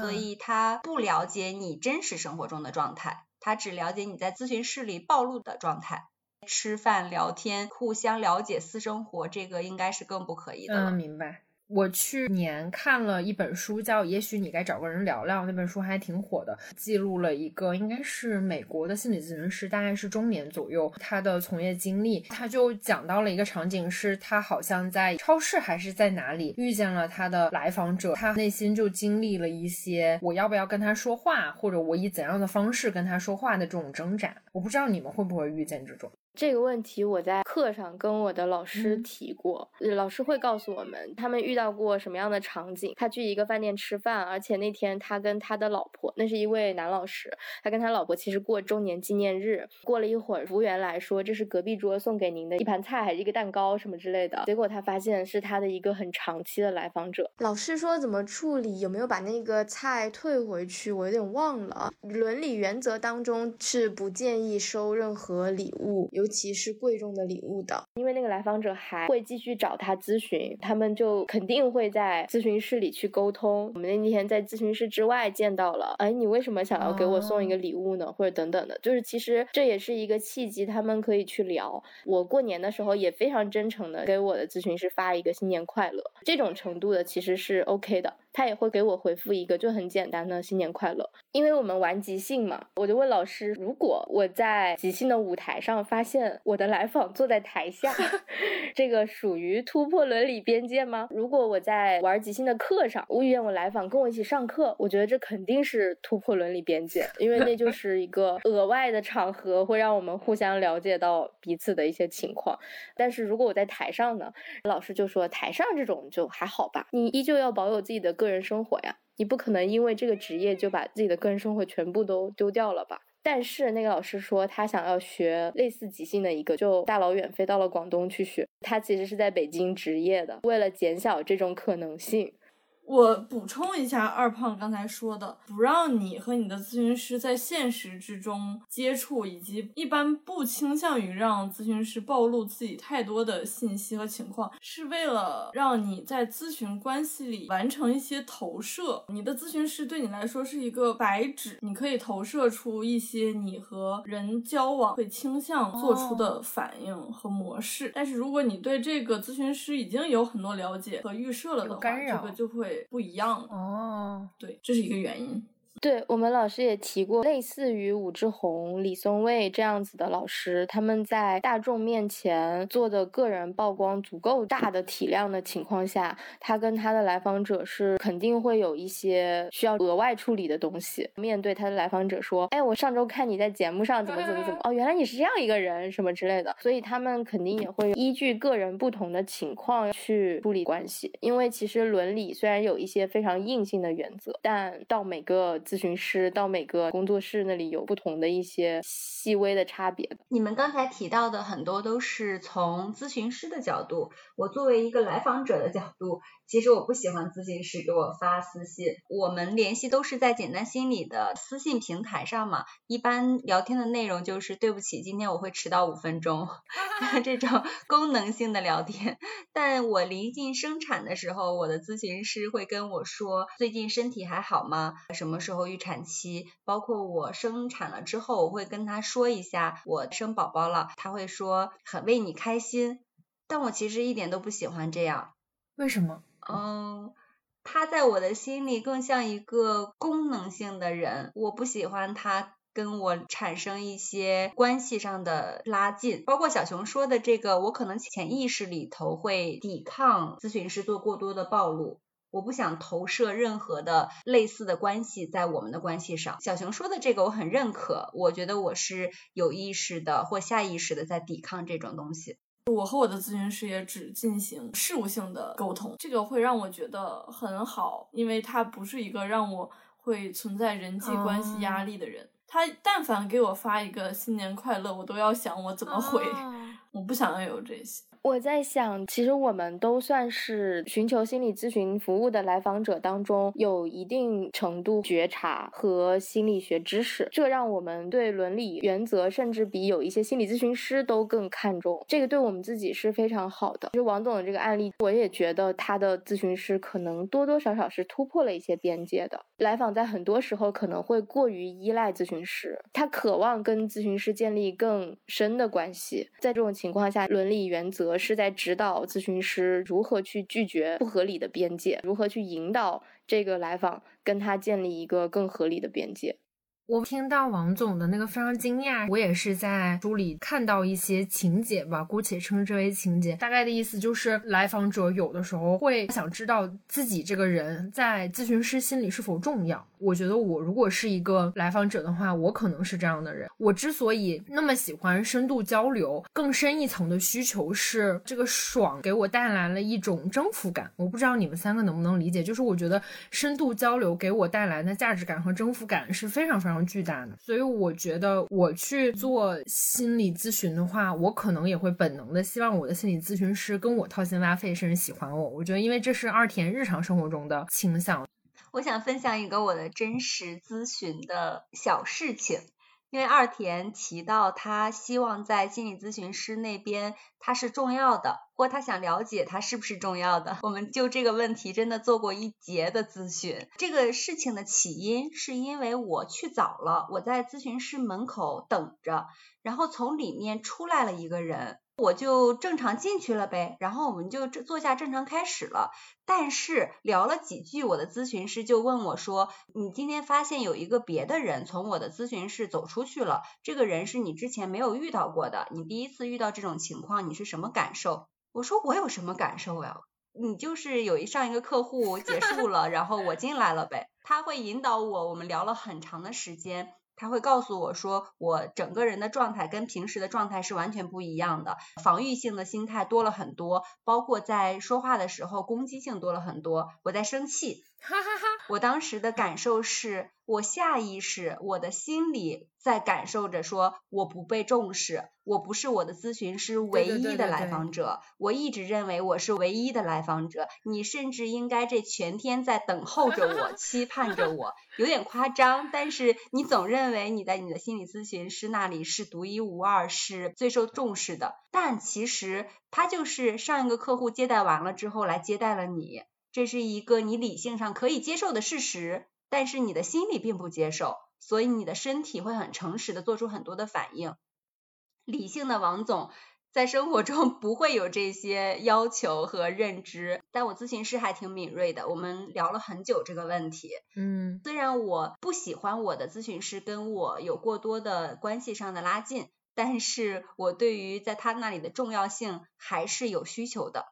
所以他不了解你真实生活中的状态，他只了解你在咨询室里暴露的状态。吃饭聊天，互相了解私生活，这个应该是更不可以的了。嗯，明白。我去年看了一本书，叫《也许你该找个人聊聊》，那本书还挺火的，记录了一个应该是美国的心理咨询师，大概是中年左右，他的从业经历。他就讲到了一个场景，是他好像在超市还是在哪里遇见了他的来访者，他内心就经历了一些我要不要跟他说话，或者我以怎样的方式跟他说话的这种挣扎。我不知道你们会不会遇见这种。这个问题我在课上跟我的老师提过，老师会告诉我们他们遇到过什么样的场景。他去一个饭店吃饭，而且那天他跟他的老婆，那是一位男老师，他跟他老婆其实过周年纪念日。过了一会儿，服务员来说这是隔壁桌送给您的一盘菜还是一个蛋糕什么之类的。结果他发现是他的一个很长期的来访者。老师说怎么处理，有没有把那个菜退回去？我有点忘了。伦理原则当中是不建议收任何礼物，尤其是贵重的礼物的，因为那个来访者还会继续找他咨询，他们就肯定会在咨询室里去沟通。我们那天在咨询室之外见到了，哎，你为什么想要给我送一个礼物呢？或者等等的，就是其实这也是一个契机，他们可以去聊。我过年的时候也非常真诚的给我的咨询师发一个新年快乐，这种程度的其实是 OK 的。他也会给我回复一个就很简单的新年快乐，因为我们玩即兴嘛，我就问老师，如果我在即兴的舞台上发现我的来访坐在台下，(laughs) 这个属于突破伦理边界吗？如果我在玩即兴的课上，我遇见我来访跟我一起上课，我觉得这肯定是突破伦理边界，因为那就 (laughs) 是一个额外的场合，会让我们互相了解到彼此的一些情况。但是如果我在台上呢，老师就说台上这种就还好吧，你依旧要保有自己的个。个人生活呀，你不可能因为这个职业就把自己的个人生活全部都丢掉了吧？但是那个老师说他想要学类似即兴的一个，就大老远飞到了广东去学。他其实是在北京职业的，为了减小这种可能性。我补充一下，二胖刚才说的，不让你和你的咨询师在现实之中接触，以及一般不倾向于让咨询师暴露自己太多的信息和情况，是为了让你在咨询关系里完成一些投射。你的咨询师对你来说是一个白纸，你可以投射出一些你和人交往会倾向做出的反应和模式。但是如果你对这个咨询师已经有很多了解和预设了的话，这个就会。会不一样了。哦，对，这是一个原因。对我们老师也提过，类似于武志红、李松蔚这样子的老师，他们在大众面前做的个人曝光足够大的体量的情况下，他跟他的来访者是肯定会有一些需要额外处理的东西。面对他的来访者说：“哎，我上周看你在节目上怎么怎么怎么，(laughs) 哦，原来你是这样一个人，什么之类的。”所以他们肯定也会依据个人不同的情况去处理关系，因为其实伦理虽然有一些非常硬性的原则，但到每个。咨询师到每个工作室那里有不同的一些细微的差别。你们刚才提到的很多都是从咨询师的角度，我作为一个来访者的角度。其实我不喜欢咨询师给我发私信，我们联系都是在简单心理的私信平台上嘛。一般聊天的内容就是对不起，今天我会迟到五分钟，(laughs) 这种功能性的聊天。但我临近生产的时候，我的咨询师会跟我说最近身体还好吗？什么时候预产期？包括我生产了之后，我会跟他说一下我生宝宝了，他会说很为你开心。但我其实一点都不喜欢这样，为什么？嗯，他在我的心里更像一个功能性的人，我不喜欢他跟我产生一些关系上的拉近。包括小熊说的这个，我可能潜意识里头会抵抗咨询师做过多的暴露，我不想投射任何的类似的关系在我们的关系上。小熊说的这个我很认可，我觉得我是有意识的或下意识的在抵抗这种东西。我和我的咨询师也只进行事务性的沟通，这个会让我觉得很好，因为他不是一个让我会存在人际关系压力的人。他但凡给我发一个新年快乐，我都要想我怎么回，我不想要有这些。我在想，其实我们都算是寻求心理咨询服务的来访者当中，有一定程度觉察和心理学知识，这让我们对伦理原则甚至比有一些心理咨询师都更看重。这个对我们自己是非常好的。就王总的这个案例，我也觉得他的咨询师可能多多少少是突破了一些边界的。来访在很多时候可能会过于依赖咨询师，他渴望跟咨询师建立更深的关系。在这种情况下，伦理原则。是在指导咨询师如何去拒绝不合理的边界，如何去引导这个来访跟他建立一个更合理的边界。我听到王总的那个非常惊讶，我也是在书里看到一些情节吧，姑且称之为情节。大概的意思就是，来访者有的时候会想知道自己这个人在咨询师心里是否重要。我觉得我如果是一个来访者的话，我可能是这样的人。我之所以那么喜欢深度交流，更深一层的需求是这个爽给我带来了一种征服感。我不知道你们三个能不能理解，就是我觉得深度交流给我带来的价值感和征服感是非常非常。巨大的，所以我觉得我去做心理咨询的话，我可能也会本能的希望我的心理咨询师跟我掏心挖肺，甚至喜欢我。我觉得，因为这是二田日常生活中的倾向。我想分享一个我的真实咨询的小事情。因为二田提到他希望在心理咨询师那边他是重要的，或他想了解他是不是重要的，我们就这个问题真的做过一节的咨询。这个事情的起因是因为我去早了，我在咨询室门口等着，然后从里面出来了一个人。我就正常进去了呗，然后我们就坐下正常开始了。但是聊了几句，我的咨询师就问我说：“你今天发现有一个别的人从我的咨询室走出去了，这个人是你之前没有遇到过的，你第一次遇到这种情况，你是什么感受？”我说：“我有什么感受呀？你就是有一上一个客户结束了，然后我进来了呗。”他会引导我，我们聊了很长的时间。他会告诉我说，我整个人的状态跟平时的状态是完全不一样的，防御性的心态多了很多，包括在说话的时候攻击性多了很多，我在生气。哈哈哈！我当时的感受是，我下意识，我的心里在感受着说，我不被重视，我不是我的咨询师唯一的来访者，我一直认为我是唯一的来访者，你甚至应该这全天在等候着我，(laughs) 期盼着我，有点夸张，但是你总认为你在你的心理咨询师那里是独一无二，是最受重视的，但其实他就是上一个客户接待完了之后来接待了你。这是一个你理性上可以接受的事实，但是你的心里并不接受，所以你的身体会很诚实的做出很多的反应。理性的王总在生活中 (laughs) 不会有这些要求和认知。但我咨询师还挺敏锐的，我们聊了很久这个问题。嗯，虽然我不喜欢我的咨询师跟我有过多的关系上的拉近，但是我对于在他那里的重要性还是有需求的。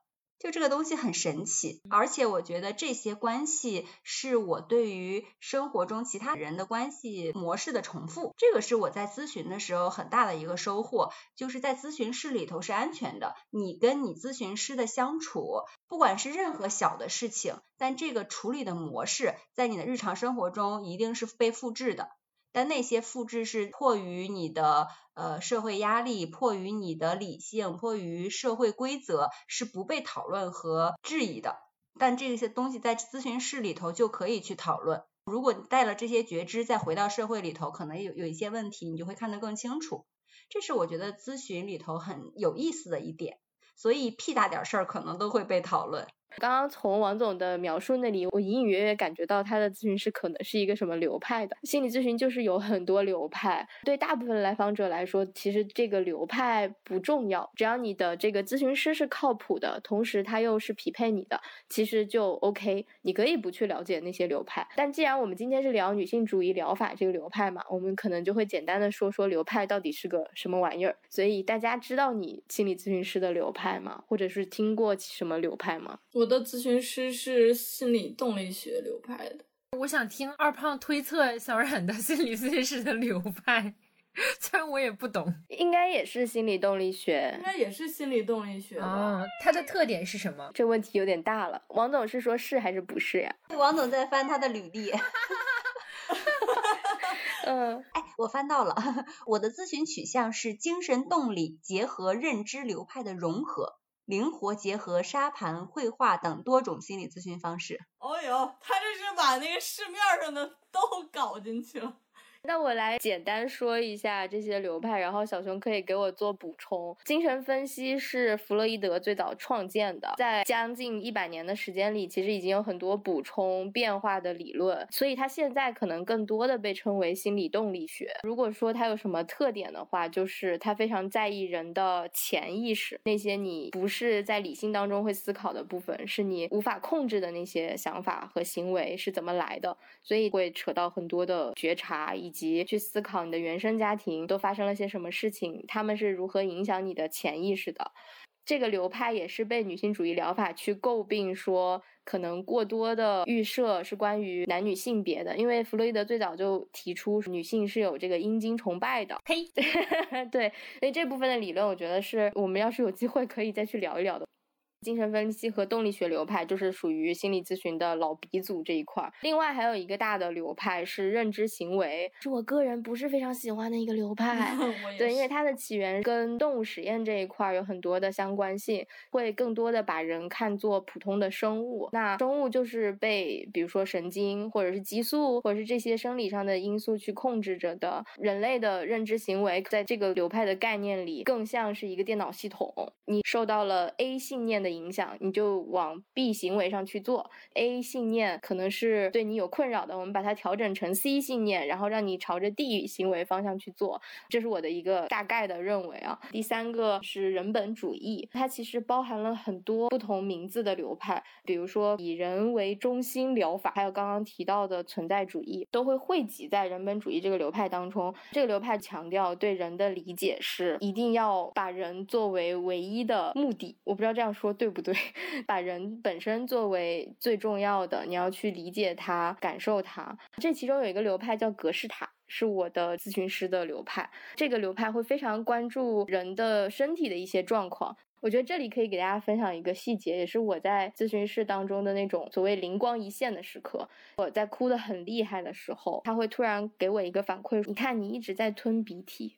就这个东西很神奇，而且我觉得这些关系是我对于生活中其他人的关系模式的重复，这个是我在咨询的时候很大的一个收获，就是在咨询室里头是安全的，你跟你咨询师的相处，不管是任何小的事情，但这个处理的模式在你的日常生活中一定是被复制的。但那些复制是迫于你的呃社会压力，迫于你的理性，迫于社会规则，是不被讨论和质疑的。但这些东西在咨询室里头就可以去讨论。如果你带了这些觉知，再回到社会里头，可能有有一些问题，你就会看得更清楚。这是我觉得咨询里头很有意思的一点。所以屁大点事儿可能都会被讨论。刚刚从王总的描述那里，我隐隐约约感觉到他的咨询师可能是一个什么流派的。心理咨询就是有很多流派，对大部分来访者来说，其实这个流派不重要，只要你的这个咨询师是靠谱的，同时他又是匹配你的，其实就 OK。你可以不去了解那些流派，但既然我们今天是聊女性主义疗法这个流派嘛，我们可能就会简单的说说流派到底是个什么玩意儿。所以大家知道你心理咨询师的流派吗？或者是听过什么流派吗？我的咨询师是心理动力学流派的。我想听二胖推测小冉的心理咨询师的流派，虽然我也不懂，应该也是心理动力学，应该也是心理动力学吧？哦，它的特点是什么？这问题有点大了。王总是说是还是不是呀？王总在翻他的履历。(laughs) 嗯，哎，我翻到了，我的咨询取向是精神动力结合认知流派的融合。灵活结合沙盘、绘画等多种心理咨询方式。哦呦，他这是把那个市面上的都搞进去了。那我来简单说一下这些流派，然后小熊可以给我做补充。精神分析是弗洛伊德最早创建的，在将近一百年的时间里，其实已经有很多补充变化的理论，所以它现在可能更多的被称为心理动力学。如果说它有什么特点的话，就是它非常在意人的潜意识，那些你不是在理性当中会思考的部分，是你无法控制的那些想法和行为是怎么来的，所以会扯到很多的觉察以。及去思考你的原生家庭都发生了些什么事情，他们是如何影响你的潜意识的。这个流派也是被女性主义疗法去诟病，说可能过多的预设是关于男女性别的。因为弗洛伊德最早就提出女性是有这个阴茎崇拜的。呸，(laughs) 对，所以这部分的理论，我觉得是我们要是有机会可以再去聊一聊的。精神分析和动力学流派就是属于心理咨询的老鼻祖这一块儿。另外还有一个大的流派是认知行为，是我个人不是非常喜欢的一个流 (laughs) 派。对，因为它的起源跟动物实验这一块儿有很多的相关性，会更多的把人看作普通的生物。那生物就是被比如说神经或者是激素或者是这些生理上的因素去控制着的。人类的认知行为在这个流派的概念里，更像是一个电脑系统。你受到了 A 信念的。影响你就往 B 行为上去做，A 信念可能是对你有困扰的，我们把它调整成 C 信念，然后让你朝着 D 行为方向去做，这是我的一个大概的认为啊。第三个是人本主义，它其实包含了很多不同名字的流派，比如说以人为中心疗法，还有刚刚提到的存在主义，都会汇集在人本主义这个流派当中。这个流派强调对人的理解是一定要把人作为唯一的目的，我不知道这样说对。对不对？(laughs) 把人本身作为最重要的，你要去理解他、感受他。这其中有一个流派叫格式塔，是我的咨询师的流派。这个流派会非常关注人的身体的一些状况。我觉得这里可以给大家分享一个细节，也是我在咨询室当中的那种所谓灵光一现的时刻。我在哭得很厉害的时候，他会突然给我一个反馈：你看，你一直在吞鼻涕，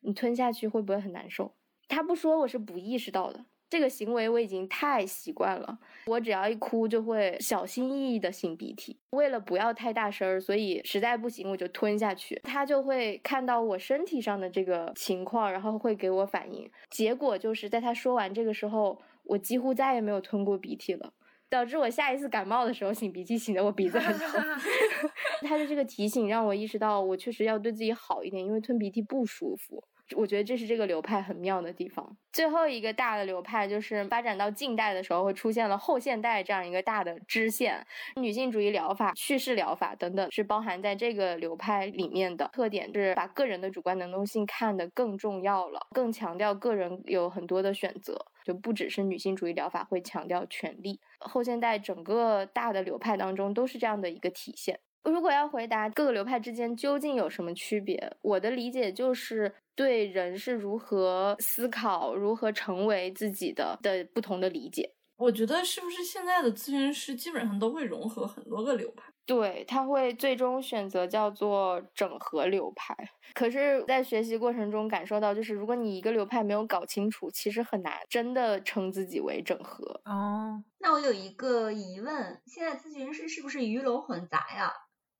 你吞下去会不会很难受？他不说，我是不意识到的。这个行为我已经太习惯了，我只要一哭就会小心翼翼的擤鼻涕，为了不要太大声儿，所以实在不行我就吞下去。他就会看到我身体上的这个情况，然后会给我反应。结果就是在他说完这个时候，我几乎再也没有吞过鼻涕了，导致我下一次感冒的时候擤鼻涕擤得我鼻子很痛。(laughs) (laughs) 他的这个提醒让我意识到，我确实要对自己好一点，因为吞鼻涕不舒服。我觉得这是这个流派很妙的地方。最后一个大的流派就是发展到近代的时候，会出现了后现代这样一个大的支线，女性主义疗法、叙事疗法等等是包含在这个流派里面的。特点是把个人的主观能动性看得更重要了，更强调个人有很多的选择，就不只是女性主义疗法会强调权利。后现代整个大的流派当中都是这样的一个体现。如果要回答各个流派之间究竟有什么区别，我的理解就是对人是如何思考、如何成为自己的的不同的理解。我觉得是不是现在的咨询师基本上都会融合很多个流派？对，他会最终选择叫做整合流派。可是，在学习过程中感受到，就是如果你一个流派没有搞清楚，其实很难真的称自己为整合。哦，那我有一个疑问，现在咨询师是不是鱼龙混杂呀？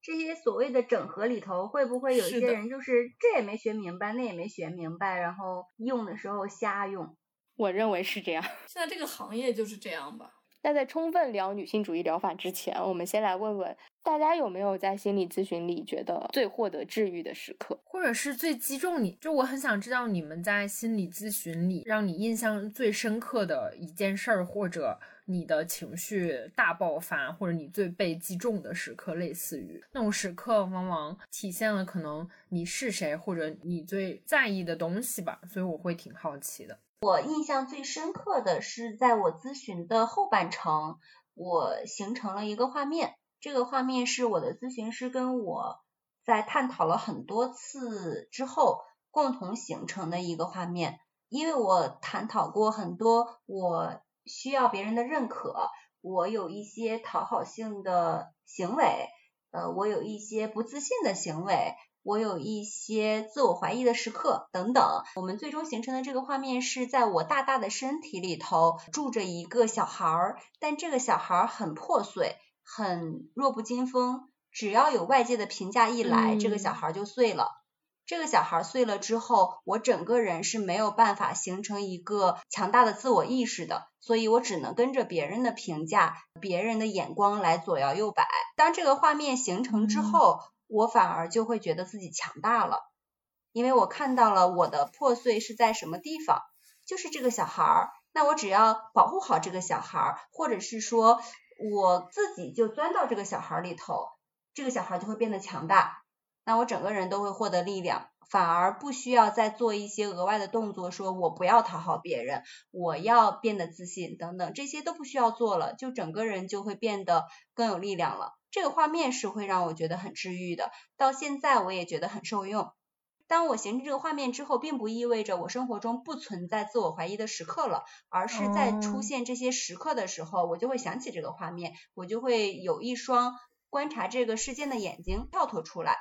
这些所谓的整合里头，会不会有一些人就是这也没学明白，那也没学明白，然后用的时候瞎用？我认为是这样。现在这个行业就是这样吧。那在充分聊女性主义疗法之前，我们先来问问大家有没有在心理咨询里觉得最获得治愈的时刻，或者是最击中你？就我很想知道你们在心理咨询里让你印象最深刻的一件事儿，或者。你的情绪大爆发，或者你最被击中的时刻，类似于那种时刻，往往体现了可能你是谁，或者你最在意的东西吧。所以我会挺好奇的。我印象最深刻的是，在我咨询的后半程，我形成了一个画面。这个画面是我的咨询师跟我在探讨了很多次之后共同形成的一个画面。因为我探讨过很多我。需要别人的认可，我有一些讨好性的行为，呃，我有一些不自信的行为，我有一些自我怀疑的时刻等等。我们最终形成的这个画面是在我大大的身体里头住着一个小孩儿，但这个小孩儿很破碎，很弱不禁风，只要有外界的评价一来，这个小孩就碎了。这个小孩碎了之后，我整个人是没有办法形成一个强大的自我意识的，所以我只能跟着别人的评价、别人的眼光来左摇右摆。当这个画面形成之后，我反而就会觉得自己强大了，因为我看到了我的破碎是在什么地方，就是这个小孩儿。那我只要保护好这个小孩儿，或者是说我自己就钻到这个小孩里头，这个小孩就会变得强大。那我整个人都会获得力量，反而不需要再做一些额外的动作，说我不要讨好别人，我要变得自信等等，这些都不需要做了，就整个人就会变得更有力量了。这个画面是会让我觉得很治愈的，到现在我也觉得很受用。当我形成这个画面之后，并不意味着我生活中不存在自我怀疑的时刻了，而是在出现这些时刻的时候，我就会想起这个画面，我就会有一双观察这个事件的眼睛跳脱出来。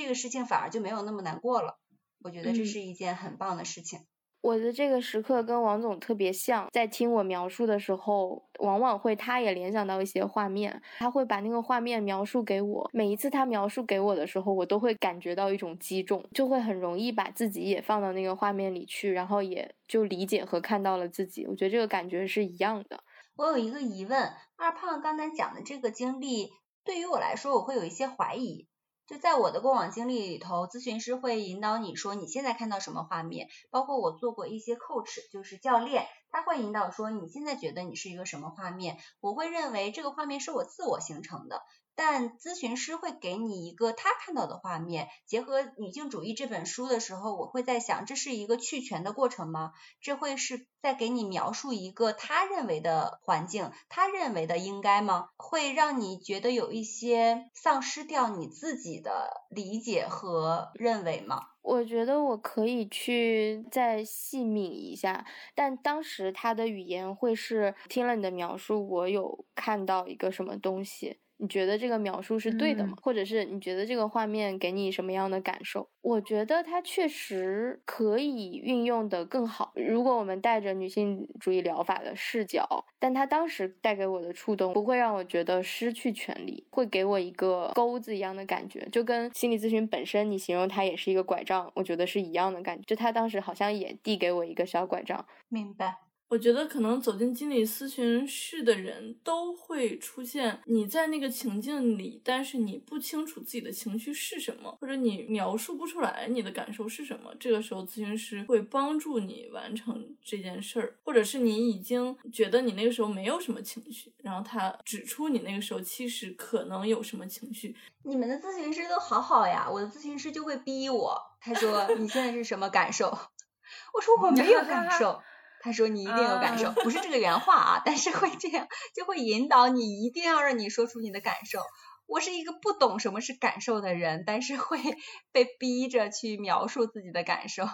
这个事情反而就没有那么难过了，我觉得这是一件很棒的事情。我的这个时刻跟王总特别像，在听我描述的时候，往往会他也联想到一些画面，他会把那个画面描述给我。每一次他描述给我的时候，我都会感觉到一种击中，就会很容易把自己也放到那个画面里去，然后也就理解和看到了自己。我觉得这个感觉是一样的。我有一个疑问，二胖刚才讲的这个经历，对于我来说，我会有一些怀疑。就在我的过往经历里头，咨询师会引导你说你现在看到什么画面，包括我做过一些 coach，就是教练，他会引导说你现在觉得你是一个什么画面，我会认为这个画面是我自我形成的。但咨询师会给你一个他看到的画面，结合《女性主义》这本书的时候，我会在想，这是一个去权的过程吗？这会是在给你描述一个他认为的环境，他认为的应该吗？会让你觉得有一些丧失掉你自己的理解和认为吗？我觉得我可以去再细抿一下，但当时他的语言会是听了你的描述，我有看到一个什么东西。你觉得这个描述是对的吗？或者是你觉得这个画面给你什么样的感受？我觉得它确实可以运用的更好。如果我们带着女性主义疗法的视角，但它当时带给我的触动不会让我觉得失去权利，会给我一个钩子一样的感觉，就跟心理咨询本身，你形容它也是一个拐杖，我觉得是一样的感觉。就他当时好像也递给我一个小拐杖。明白。我觉得可能走进心理咨询室的人都会出现你在那个情境里，但是你不清楚自己的情绪是什么，或者你描述不出来你的感受是什么。这个时候，咨询师会帮助你完成这件事儿，或者是你已经觉得你那个时候没有什么情绪，然后他指出你那个时候其实可能有什么情绪。你们的咨询师都好好呀，我的咨询师就会逼我，他说你现在是什么感受？(laughs) 我说我没有感受。他说你一定有感受，不是这个原话啊，但是会这样，就会引导你，一定要让你说出你的感受。我是一个不懂什么是感受的人，但是会 (laughs) 被逼着去描述自己的感受。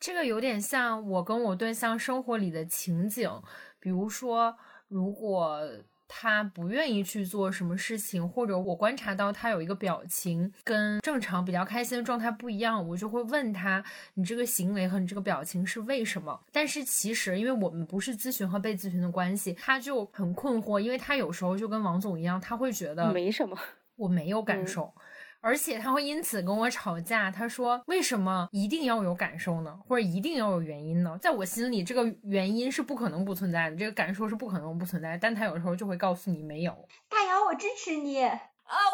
这个有点像我跟我对象生活里的情景，比如说如果。他不愿意去做什么事情，或者我观察到他有一个表情跟正常比较开心的状态不一样，我就会问他：“你这个行为和你这个表情是为什么？”但是其实，因为我们不是咨询和被咨询的关系，他就很困惑，因为他有时候就跟王总一样，他会觉得没什么，我没有感受。而且他会因此跟我吵架。他说：“为什么一定要有感受呢？或者一定要有原因呢？”在我心里，这个原因是不可能不存在的，这个感受是不可能不存在。但他有时候就会告诉你没有。大姚，我支持你啊！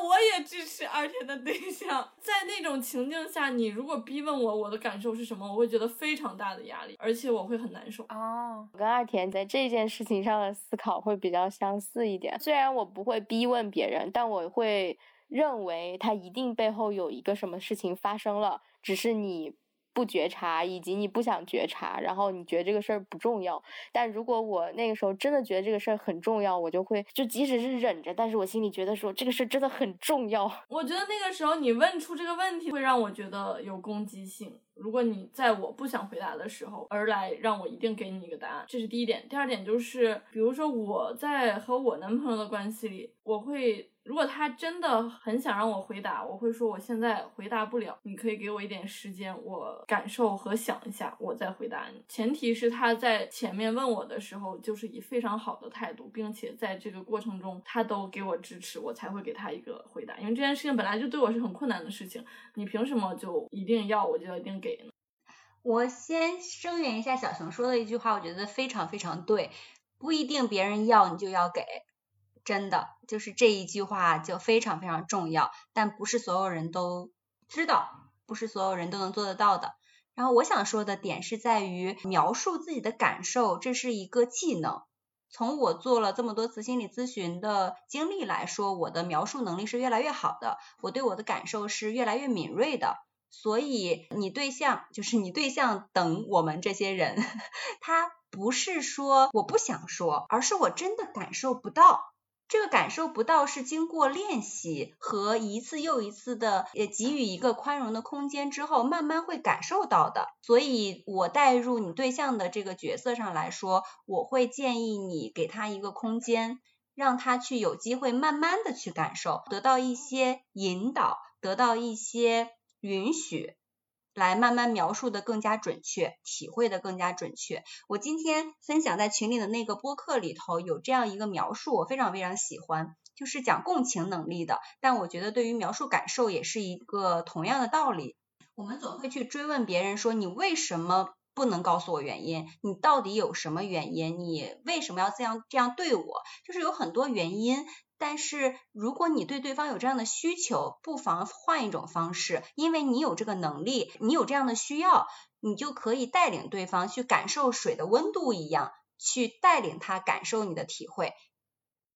我也支持二天的对象。在那种情境下，你如果逼问我我的感受是什么，我会觉得非常大的压力，而且我会很难受。哦，我跟二田在这件事情上的思考会比较相似一点。虽然我不会逼问别人，但我会。认为他一定背后有一个什么事情发生了，只是你不觉察，以及你不想觉察，然后你觉得这个事儿不重要。但如果我那个时候真的觉得这个事儿很重要，我就会就即使是忍着，但是我心里觉得说这个事儿真的很重要。(laughs) 我觉得那个时候你问出这个问题，会让我觉得有攻击性。如果你在我不想回答的时候而来让我一定给你一个答案，这是第一点。第二点就是，比如说我在和我男朋友的关系里，我会。如果他真的很想让我回答，我会说我现在回答不了，你可以给我一点时间，我感受和想一下，我再回答你。前提是他在前面问我的时候，就是以非常好的态度，并且在这个过程中他都给我支持，我才会给他一个回答。因为这件事情本来就对我是很困难的事情，你凭什么就一定要我就要一定给呢？我先声援一下小熊说的一句话，我觉得非常非常对，不一定别人要你就要给。真的就是这一句话就非常非常重要，但不是所有人都知道，不是所有人都能做得到的。然后我想说的点是在于描述自己的感受，这是一个技能。从我做了这么多次心理咨询的经历来说，我的描述能力是越来越好的，我对我的感受是越来越敏锐的。所以你对象就是你对象等我们这些人，(laughs) 他不是说我不想说，而是我真的感受不到。这个感受不到是经过练习和一次又一次的也给予一个宽容的空间之后，慢慢会感受到的。所以，我带入你对象的这个角色上来说，我会建议你给他一个空间，让他去有机会慢慢的去感受，得到一些引导，得到一些允许。来慢慢描述的更加准确，体会的更加准确。我今天分享在群里的那个播客里头有这样一个描述，我非常非常喜欢，就是讲共情能力的。但我觉得对于描述感受也是一个同样的道理。我们总会去追问别人说你为什么不能告诉我原因？你到底有什么原因？你为什么要这样这样对我？就是有很多原因。但是，如果你对对方有这样的需求，不妨换一种方式，因为你有这个能力，你有这样的需要，你就可以带领对方去感受水的温度一样，去带领他感受你的体会，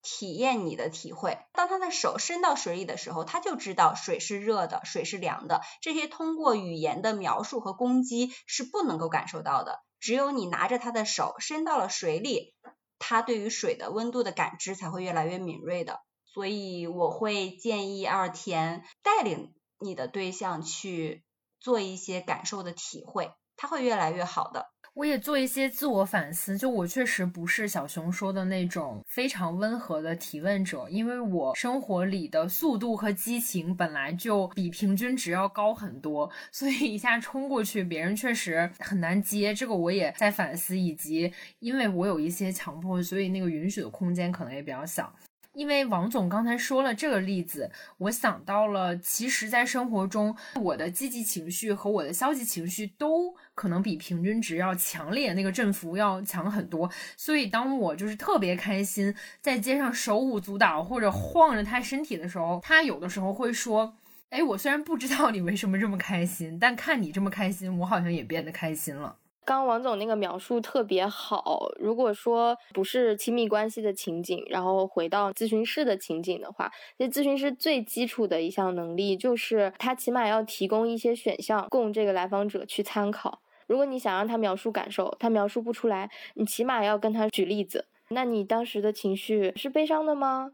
体验你的体会。当他的手伸到水里的时候，他就知道水是热的，水是凉的。这些通过语言的描述和攻击是不能够感受到的，只有你拿着他的手伸到了水里。他对于水的温度的感知才会越来越敏锐的，所以我会建议二田带领你的对象去做一些感受的体会，他会越来越好的。我也做一些自我反思，就我确实不是小熊说的那种非常温和的提问者，因为我生活里的速度和激情本来就比平均值要高很多，所以一下冲过去，别人确实很难接。这个我也在反思，以及因为我有一些强迫，所以那个允许的空间可能也比较小。因为王总刚才说了这个例子，我想到了，其实，在生活中，我的积极情绪和我的消极情绪都可能比平均值要强烈，那个振幅要强很多。所以，当我就是特别开心，在街上手舞足蹈或者晃着他身体的时候，他有的时候会说：“哎，我虽然不知道你为什么这么开心，但看你这么开心，我好像也变得开心了。”刚王总那个描述特别好。如果说不是亲密关系的情景，然后回到咨询室的情景的话，这咨询师最基础的一项能力就是他起码要提供一些选项供这个来访者去参考。如果你想让他描述感受，他描述不出来，你起码要跟他举例子。那你当时的情绪是悲伤的吗？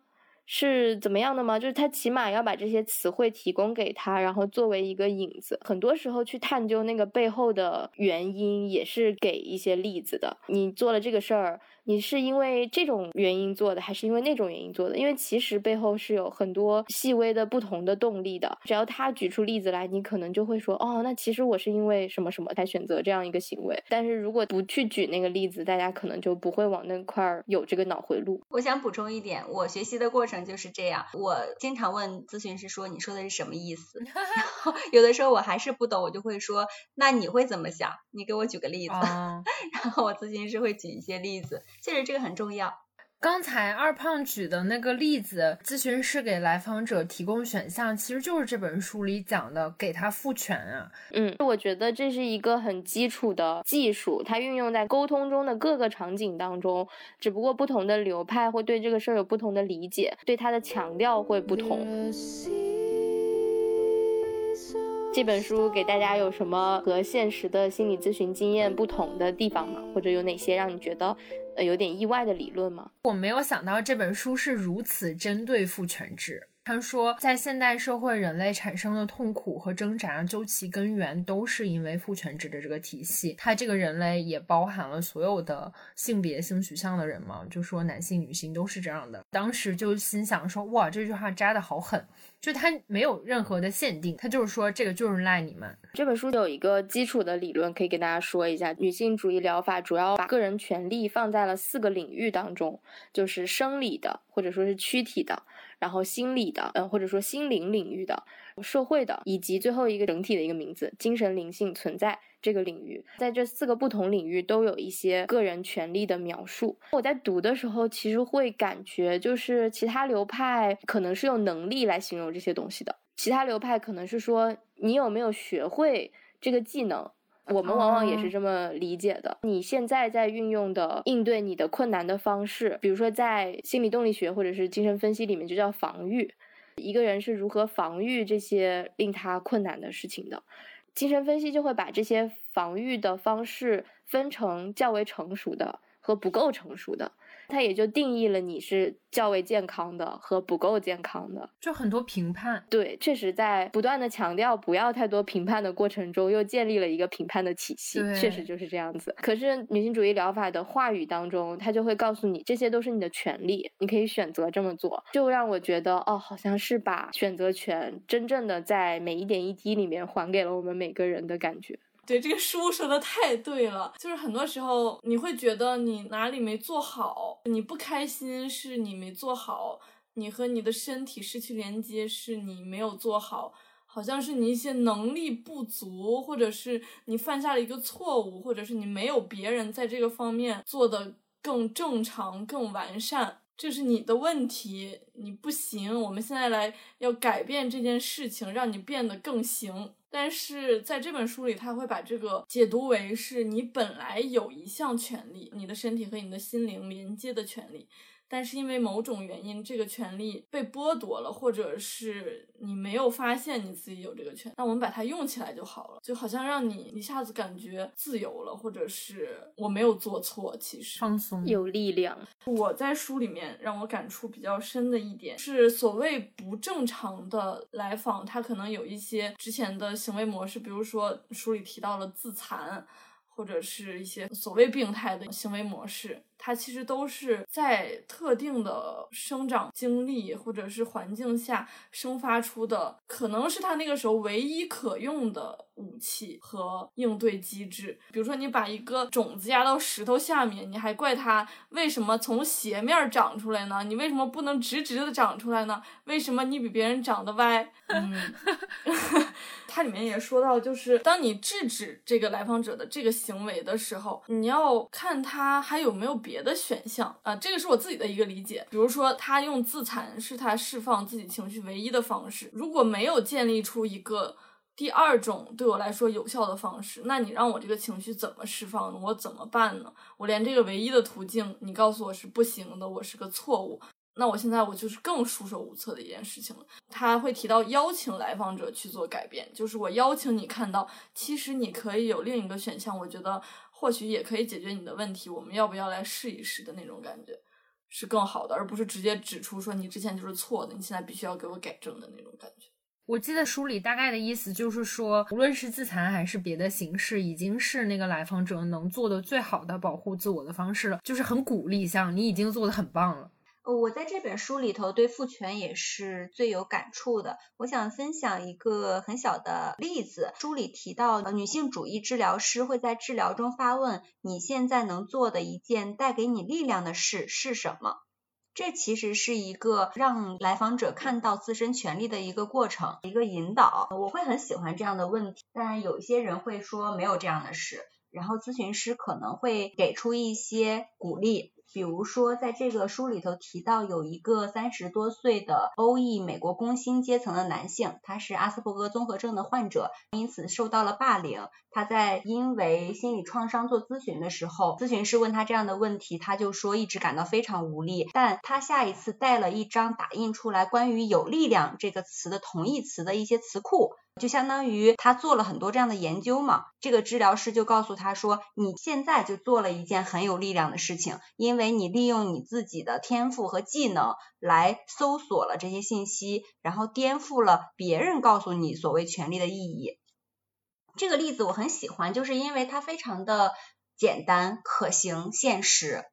是怎么样的吗？就是他起码要把这些词汇提供给他，然后作为一个引子。很多时候去探究那个背后的原因，也是给一些例子的。你做了这个事儿。你是因为这种原因做的，还是因为那种原因做的？因为其实背后是有很多细微的不同的动力的。只要他举出例子来，你可能就会说，哦，那其实我是因为什么什么才选择这样一个行为。但是如果不去举那个例子，大家可能就不会往那块儿有这个脑回路。我想补充一点，我学习的过程就是这样。我经常问咨询师说，你说的是什么意思？(laughs) 然后有的时候我还是不懂，我就会说，那你会怎么想？你给我举个例子。(laughs) 然后我咨询师会举一些例子。确实这个很重要。刚才二胖举的那个例子，咨询师给来访者提供选项，其实就是这本书里讲的，给他赋权啊。嗯，我觉得这是一个很基础的技术，它运用在沟通中的各个场景当中，只不过不同的流派会对这个事儿有不同的理解，对它的强调会不同。这本书给大家有什么和现实的心理咨询经验不同的地方吗？或者有哪些让你觉得呃有点意外的理论吗？我没有想到这本书是如此针对父权制。他说，在现代社会，人类产生的痛苦和挣扎，究其根源都是因为父权制的这个体系。他这个人类也包含了所有的性别、性取向的人嘛，就说男性、女性都是这样的。当时就心想说，哇，这句话扎的好狠，就它没有任何的限定，它就是说这个就是赖你们。这本书有一个基础的理论，可以给大家说一下。女性主义疗法主要把个人权利放在了四个领域当中，就是生理的，或者说是躯体的。然后心理的，嗯，或者说心灵领域的、社会的，以及最后一个整体的一个名字——精神灵性存在这个领域，在这四个不同领域都有一些个人权利的描述。我在读的时候，其实会感觉，就是其他流派可能是用能力来形容这些东西的，其他流派可能是说你有没有学会这个技能。我们往往也是这么理解的。你现在在运用的应对你的困难的方式，比如说在心理动力学或者是精神分析里面就叫防御。一个人是如何防御这些令他困难的事情的？精神分析就会把这些防御的方式分成较为成熟的和不够成熟的。它也就定义了你是较为健康的和不够健康的，就很多评判。对，确实在不断的强调不要太多评判的过程中，又建立了一个评判的体系。确实就是这样子。可是女性主义疗法的话语当中，它就会告诉你，这些都是你的权利，你可以选择这么做。就让我觉得，哦，好像是把选择权真正的在每一点一滴里面还给了我们每个人的感觉。对这个书说的太对了，就是很多时候你会觉得你哪里没做好，你不开心是你没做好，你和你的身体失去连接是你没有做好，好像是你一些能力不足，或者是你犯下了一个错误，或者是你没有别人在这个方面做的更正常、更完善，这是你的问题，你不行。我们现在来要改变这件事情，让你变得更行。但是在这本书里，他会把这个解读为是你本来有一项权利，你的身体和你的心灵连接的权利。但是因为某种原因，这个权利被剥夺了，或者是你没有发现你自己有这个权，那我们把它用起来就好了，就好像让你一下子感觉自由了，或者是我没有做错，其实放松有力量。我在书里面让我感触比较深的一点是，所谓不正常的来访，他可能有一些之前的行为模式，比如说书里提到了自残。或者是一些所谓病态的行为模式，它其实都是在特定的生长经历或者是环境下生发出的，可能是它那个时候唯一可用的武器和应对机制。比如说，你把一个种子压到石头下面，你还怪它为什么从斜面长出来呢？你为什么不能直直的长出来呢？为什么你比别人长得歪？嗯 (laughs) (laughs) 它里面也说到，就是当你制止这个来访者的这个行为的时候，你要看他还有没有别别的选项啊。这个是我自己的一个理解。比如说，他用自残是他释放自己情绪唯一的方式。如果没有建立出一个第二种对我来说有效的方式，那你让我这个情绪怎么释放呢？我怎么办呢？我连这个唯一的途径，你告诉我是不行的，我是个错误。那我现在我就是更束手无策的一件事情了。他会提到邀请来访者去做改变，就是我邀请你看到，其实你可以有另一个选项，我觉得或许也可以解决你的问题。我们要不要来试一试的那种感觉，是更好的，而不是直接指出说你之前就是错的，你现在必须要给我改正的那种感觉。我记得书里大概的意思就是说，无论是自残还是别的形式，已经是那个来访者能做的最好的保护自我的方式了，就是很鼓励，像你已经做的很棒了。呃，我在这本书里头对父权也是最有感触的。我想分享一个很小的例子。书里提到，女性主义治疗师会在治疗中发问：“你现在能做的一件带给你力量的事是什么？”这其实是一个让来访者看到自身权利的一个过程，一个引导。我会很喜欢这样的问题，但有一些人会说没有这样的事，然后咨询师可能会给出一些鼓励。比如说，在这个书里头提到有一个三十多岁的欧裔美国工薪阶层的男性，他是阿斯伯格综合症的患者，因此受到了霸凌。他在因为心理创伤做咨询的时候，咨询师问他这样的问题，他就说一直感到非常无力。但他下一次带了一张打印出来关于“有力量”这个词的同义词的一些词库。就相当于他做了很多这样的研究嘛，这个治疗师就告诉他说，你现在就做了一件很有力量的事情，因为你利用你自己的天赋和技能来搜索了这些信息，然后颠覆了别人告诉你所谓权利的意义。这个例子我很喜欢，就是因为它非常的简单、可行、现实。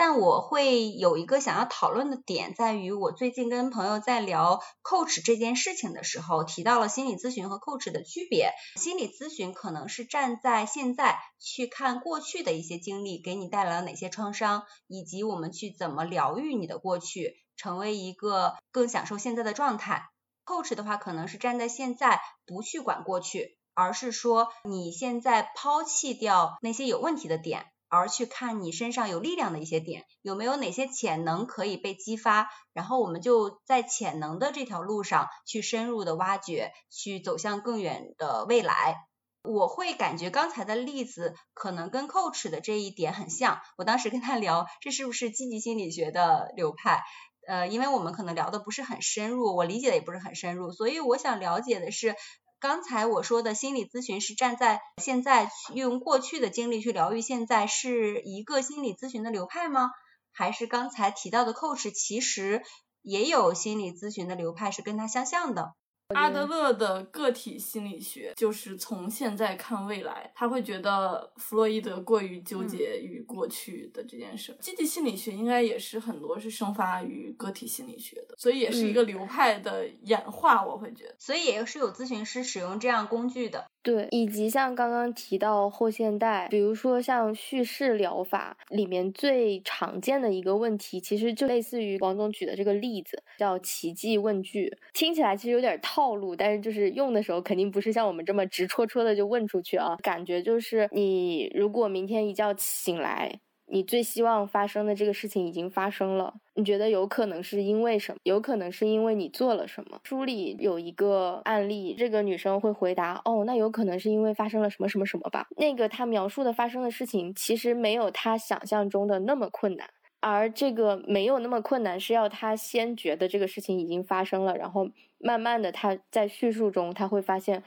但我会有一个想要讨论的点，在于我最近跟朋友在聊 coach 这件事情的时候，提到了心理咨询和 coach 的区别。心理咨询可能是站在现在去看过去的一些经历，给你带来了哪些创伤，以及我们去怎么疗愈你的过去，成为一个更享受现在的状态。coach 的话，可能是站在现在，不去管过去，而是说你现在抛弃掉那些有问题的点。而去看你身上有力量的一些点，有没有哪些潜能可以被激发，然后我们就在潜能的这条路上去深入的挖掘，去走向更远的未来。我会感觉刚才的例子可能跟 coach 的这一点很像。我当时跟他聊，这是不是积极心理学的流派？呃，因为我们可能聊的不是很深入，我理解的也不是很深入，所以我想了解的是。刚才我说的心理咨询是站在现在用过去的经历去疗愈现在，是一个心理咨询的流派吗？还是刚才提到的 coach 其实也有心理咨询的流派是跟它相像的？阿德勒的个体心理学就是从现在看未来，他会觉得弗洛伊德过于纠结于过去的这件事。积极心理学应该也是很多是生发于个体心理学的，所以也是一个流派的演化，我会觉得。所以也是有咨询师使用这样工具的。对，以及像刚刚提到后现代，比如说像叙事疗法里面最常见的一个问题，其实就类似于王总举的这个例子，叫奇迹问句。听起来其实有点套路，但是就是用的时候肯定不是像我们这么直戳戳的就问出去啊。感觉就是你如果明天一觉醒来。你最希望发生的这个事情已经发生了，你觉得有可能是因为什么？有可能是因为你做了什么？书里有一个案例，这个女生会回答：“哦，那有可能是因为发生了什么什么什么吧。”那个她描述的发生的事情其实没有她想象中的那么困难，而这个没有那么困难是要他先觉得这个事情已经发生了，然后慢慢的他在叙述中他会发现：“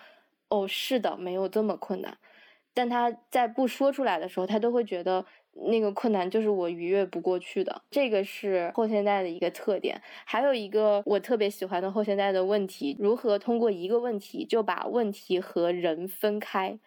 哦，是的，没有这么困难。”但他在不说出来的时候，他都会觉得。那个困难就是我逾越不过去的，这个是后现代的一个特点。还有一个我特别喜欢的后现代的问题，如何通过一个问题就把问题和人分开。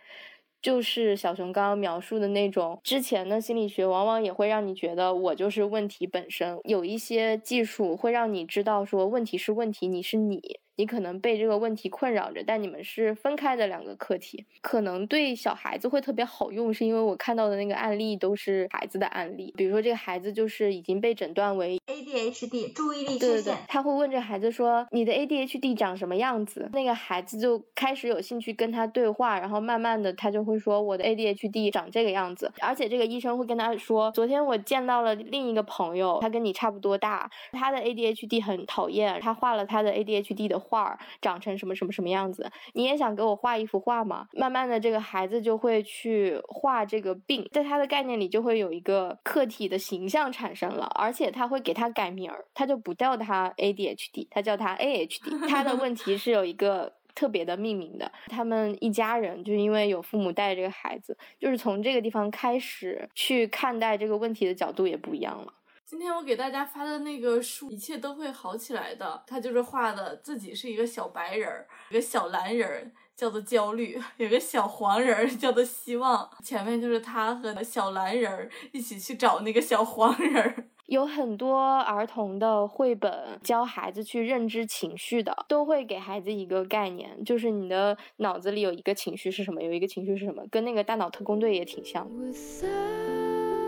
就是小熊刚刚描述的那种，之前的心理学往往也会让你觉得我就是问题本身，有一些技术会让你知道说问题是问题，你是你。你可能被这个问题困扰着，但你们是分开的两个课题，可能对小孩子会特别好用，是因为我看到的那个案例都是孩子的案例，比如说这个孩子就是已经被诊断为 ADHD 注意力缺陷，他会问这孩子说你的 ADHD 长什么样子，那个孩子就开始有兴趣跟他对话，然后慢慢的他就会说我的 ADHD 长这个样子，而且这个医生会跟他说，昨天我见到了另一个朋友，他跟你差不多大，他的 ADHD 很讨厌，他画了他的 ADHD 的。画长成什么什么什么样子？你也想给我画一幅画吗？慢慢的，这个孩子就会去画这个病，在他的概念里就会有一个客体的形象产生了，而且他会给他改名儿，他就不叫他 ADHD，他叫他 AHD。他的问题是有一个特别的命名的。他们一家人就因为有父母带着这个孩子，就是从这个地方开始去看待这个问题的角度也不一样了。今天我给大家发的那个书，一切都会好起来的。他就是画的自己是一个小白人儿，一个小蓝人儿叫做焦虑，有个小黄人儿叫做希望。前面就是他和小蓝人儿一起去找那个小黄人儿。(laughs) 有很多儿童的绘本教孩子去认知情绪的，都会给孩子一个概念，就是你的脑子里有一个情绪是什么，有一个情绪是什么，跟那个大脑特工队也挺像的。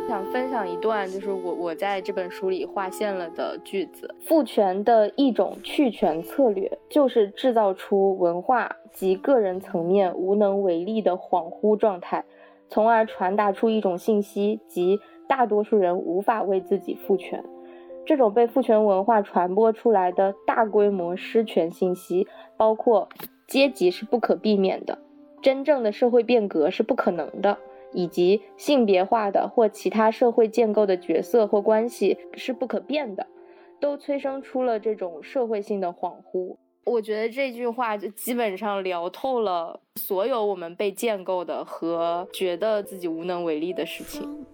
想分享一段，就是我我在这本书里划线了的句子。父权的一种去权策略，就是制造出文化及个人层面无能为力的恍惚状态，从而传达出一种信息，即大多数人无法为自己赋权。这种被父权文化传播出来的大规模失权信息，包括阶级是不可避免的，真正的社会变革是不可能的。以及性别化的或其他社会建构的角色或关系是不可变的，都催生出了这种社会性的恍惚。我觉得这句话就基本上聊透了所有我们被建构的和觉得自己无能为力的事情。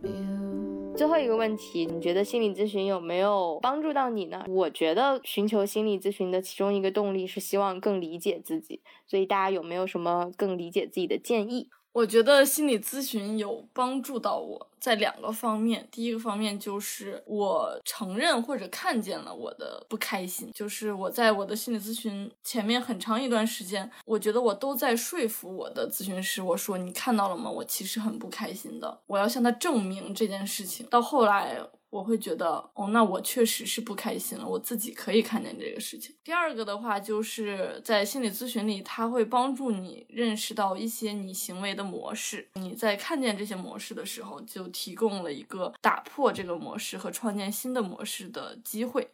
最后一个问题，你觉得心理咨询有没有帮助到你呢？我觉得寻求心理咨询的其中一个动力是希望更理解自己，所以大家有没有什么更理解自己的建议？我觉得心理咨询有帮助到我在两个方面，第一个方面就是我承认或者看见了我的不开心，就是我在我的心理咨询前面很长一段时间，我觉得我都在说服我的咨询师，我说你看到了吗？我其实很不开心的，我要向他证明这件事情。到后来。我会觉得，哦，那我确实是不开心了。我自己可以看见这个事情。第二个的话，就是在心理咨询里，它会帮助你认识到一些你行为的模式。你在看见这些模式的时候，就提供了一个打破这个模式和创建新的模式的机会。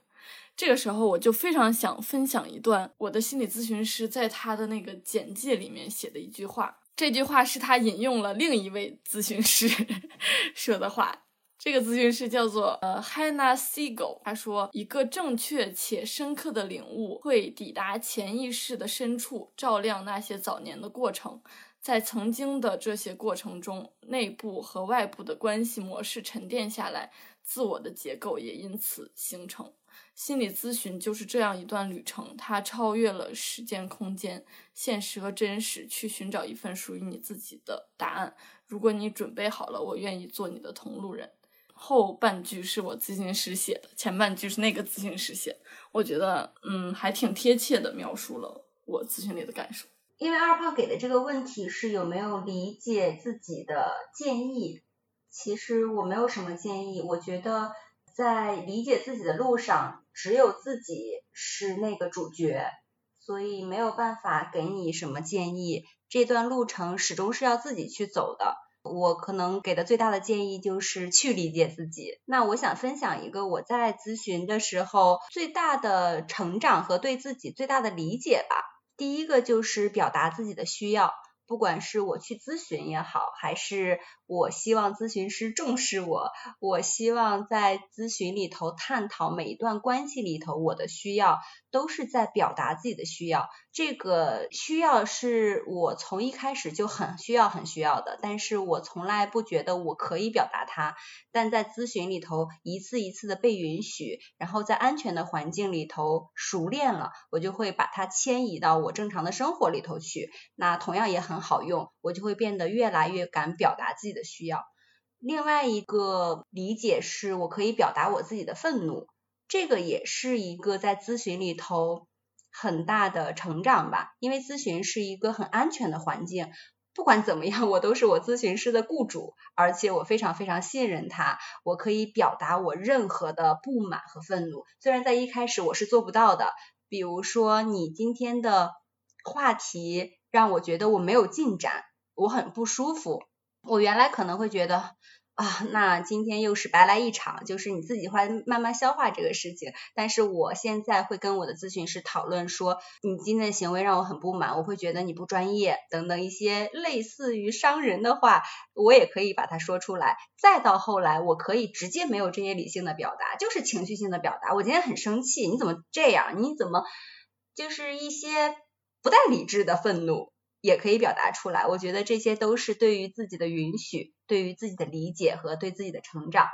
这个时候，我就非常想分享一段我的心理咨询师在他的那个简介里面写的一句话。这句话是他引用了另一位咨询师 (laughs) 说的话。这个咨询师叫做呃 Hannah Siegel，他说，一个正确且深刻的领悟会抵达潜意识的深处，照亮那些早年的过程。在曾经的这些过程中，内部和外部的关系模式沉淀下来，自我的结构也因此形成。心理咨询就是这样一段旅程，它超越了时间、空间、现实和真实，去寻找一份属于你自己的答案。如果你准备好了，我愿意做你的同路人。后半句是我咨询师写的，前半句是那个咨询师写。我觉得，嗯，还挺贴切的描述了我咨询里的感受。因为二胖给的这个问题是有没有理解自己的建议，其实我没有什么建议。我觉得在理解自己的路上，只有自己是那个主角，所以没有办法给你什么建议。这段路程始终是要自己去走的。我可能给的最大的建议就是去理解自己。那我想分享一个我在咨询的时候最大的成长和对自己最大的理解吧。第一个就是表达自己的需要，不管是我去咨询也好，还是我希望咨询师重视我，我希望在咨询里头探讨每一段关系里头我的需要都是在表达自己的需要。这个需要是我从一开始就很需要、很需要的，但是我从来不觉得我可以表达它。但在咨询里头，一次一次的被允许，然后在安全的环境里头熟练了，我就会把它迁移到我正常的生活里头去。那同样也很好用，我就会变得越来越敢表达自己的需要。另外一个理解是我可以表达我自己的愤怒，这个也是一个在咨询里头很大的成长吧。因为咨询是一个很安全的环境，不管怎么样，我都是我咨询师的雇主，而且我非常非常信任他，我可以表达我任何的不满和愤怒。虽然在一开始我是做不到的，比如说你今天的话题让我觉得我没有进展，我很不舒服。我原来可能会觉得啊，那今天又是白来一场，就是你自己会慢慢消化这个事情。但是我现在会跟我的咨询师讨论说，你今天的行为让我很不满，我会觉得你不专业等等一些类似于伤人的话，我也可以把它说出来。再到后来，我可以直接没有这些理性的表达，就是情绪性的表达。我今天很生气，你怎么这样？你怎么就是一些不带理智的愤怒？也可以表达出来，我觉得这些都是对于自己的允许，对于自己的理解和对自己的成长，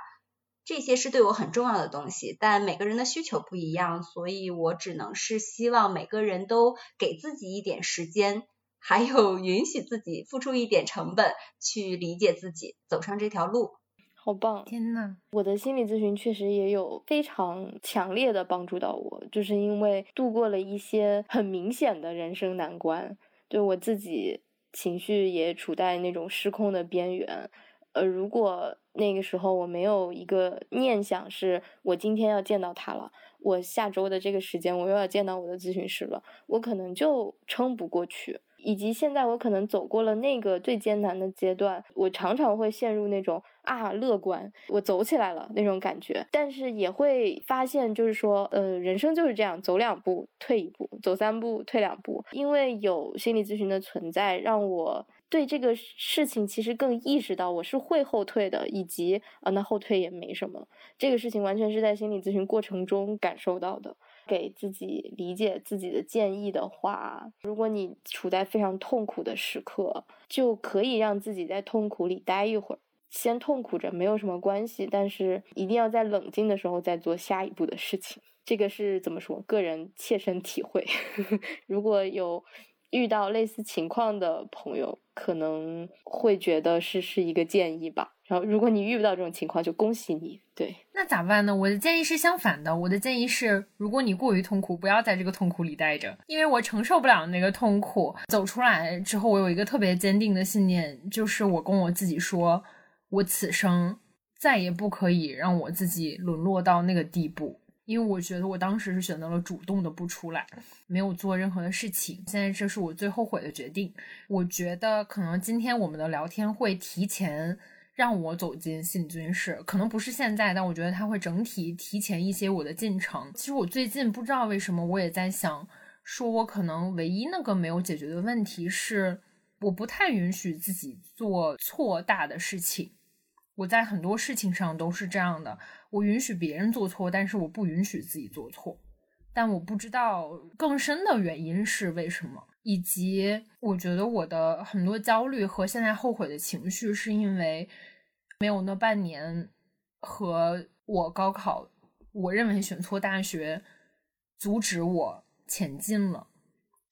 这些是对我很重要的东西。但每个人的需求不一样，所以我只能是希望每个人都给自己一点时间，还有允许自己付出一点成本去理解自己，走上这条路。好棒！天呐，我的心理咨询确实也有非常强烈的帮助到我，就是因为度过了一些很明显的人生难关。对我自己情绪也处在那种失控的边缘，呃，如果那个时候我没有一个念想，是我今天要见到他了，我下周的这个时间我又要见到我的咨询师了，我可能就撑不过去。以及现在我可能走过了那个最艰难的阶段，我常常会陷入那种啊乐观，我走起来了那种感觉，但是也会发现就是说，呃，人生就是这样，走两步退一步，走三步退两步。因为有心理咨询的存在，让我对这个事情其实更意识到我是会后退的，以及啊那后退也没什么，这个事情完全是在心理咨询过程中感受到的。给自己理解自己的建议的话，如果你处在非常痛苦的时刻，就可以让自己在痛苦里待一会儿，先痛苦着没有什么关系，但是一定要在冷静的时候再做下一步的事情。这个是怎么说？个人切身体会。(laughs) 如果有遇到类似情况的朋友，可能会觉得是是一个建议吧。然后，如果你遇不到这种情况，就恭喜你。对，那咋办呢？我的建议是相反的。我的建议是，如果你过于痛苦，不要在这个痛苦里待着，因为我承受不了那个痛苦。走出来之后，我有一个特别坚定的信念，就是我跟我自己说，我此生再也不可以让我自己沦落到那个地步。因为我觉得我当时是选择了主动的不出来，没有做任何的事情。现在这是我最后悔的决定。我觉得可能今天我们的聊天会提前。让我走进心理咨询室，可能不是现在，但我觉得他会整体提前一些我的进程。其实我最近不知道为什么，我也在想，说我可能唯一那个没有解决的问题是，我不太允许自己做错大的事情。我在很多事情上都是这样的，我允许别人做错，但是我不允许自己做错。但我不知道更深的原因是为什么，以及我觉得我的很多焦虑和现在后悔的情绪是因为。没有那半年和我高考，我认为选错大学，阻止我前进了。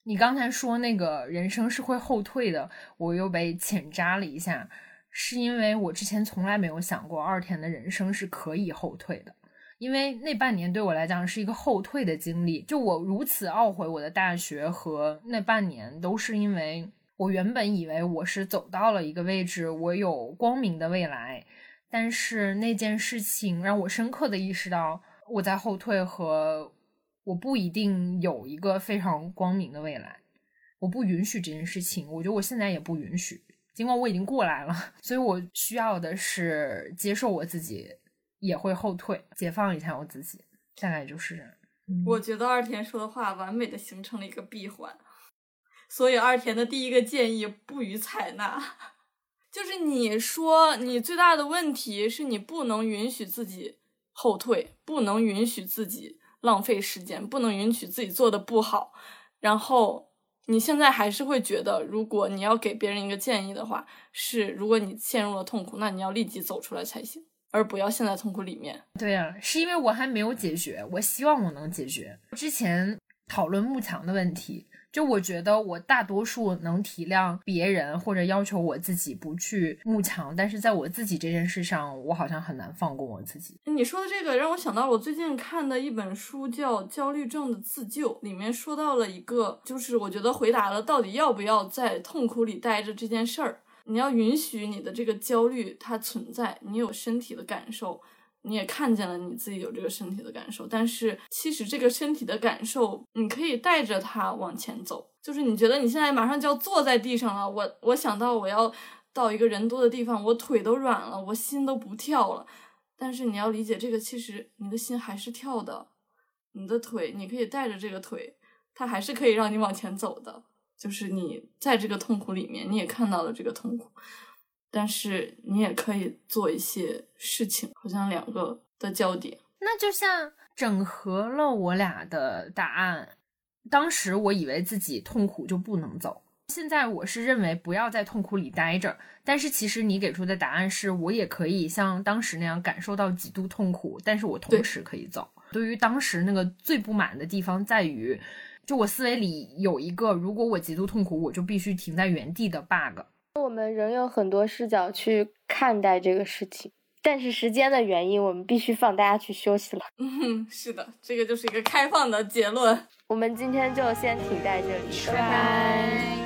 你刚才说那个人生是会后退的，我又被浅扎了一下，是因为我之前从来没有想过二田的人生是可以后退的，因为那半年对我来讲是一个后退的经历。就我如此懊悔我的大学和那半年，都是因为。我原本以为我是走到了一个位置，我有光明的未来，但是那件事情让我深刻的意识到我在后退和我不一定有一个非常光明的未来，我不允许这件事情，我觉得我现在也不允许，尽管我已经过来了，所以我需要的是接受我自己也会后退，解放一下我自己，大概就是这样。我觉得二田说的话完美的形成了一个闭环。所以二田的第一个建议不予采纳，(laughs) 就是你说你最大的问题是你不能允许自己后退，不能允许自己浪费时间，不能允许自己做的不好。然后你现在还是会觉得，如果你要给别人一个建议的话，是如果你陷入了痛苦，那你要立即走出来才行，而不要陷在痛苦里面。对呀，是因为我还没有解决，我希望我能解决。之前讨论慕强的问题。就我觉得，我大多数能体谅别人或者要求我自己不去慕强，但是在我自己这件事上，我好像很难放过我自己。你说的这个让我想到了我最近看的一本书，叫《焦虑症的自救》，里面说到了一个，就是我觉得回答了到底要不要在痛苦里待着这件事儿。你要允许你的这个焦虑它存在，你有身体的感受。你也看见了你自己有这个身体的感受，但是其实这个身体的感受，你可以带着它往前走。就是你觉得你现在马上就要坐在地上了，我我想到我要到一个人多的地方，我腿都软了，我心都不跳了。但是你要理解，这个其实你的心还是跳的，你的腿你可以带着这个腿，它还是可以让你往前走的。就是你在这个痛苦里面，你也看到了这个痛苦。但是你也可以做一些事情，好像两个的焦点。那就像整合了我俩的答案。当时我以为自己痛苦就不能走，现在我是认为不要在痛苦里待着。但是其实你给出的答案是我也可以像当时那样感受到极度痛苦，但是我同时可以走。对于当时那个最不满的地方在于，就我思维里有一个，如果我极度痛苦，我就必须停在原地的 bug。我们仍有很多视角去看待这个事情，但是时间的原因，我们必须放大家去休息了。(laughs) 嗯，是的，这个就是一个开放的结论。我们今天就先停在这里，拜拜。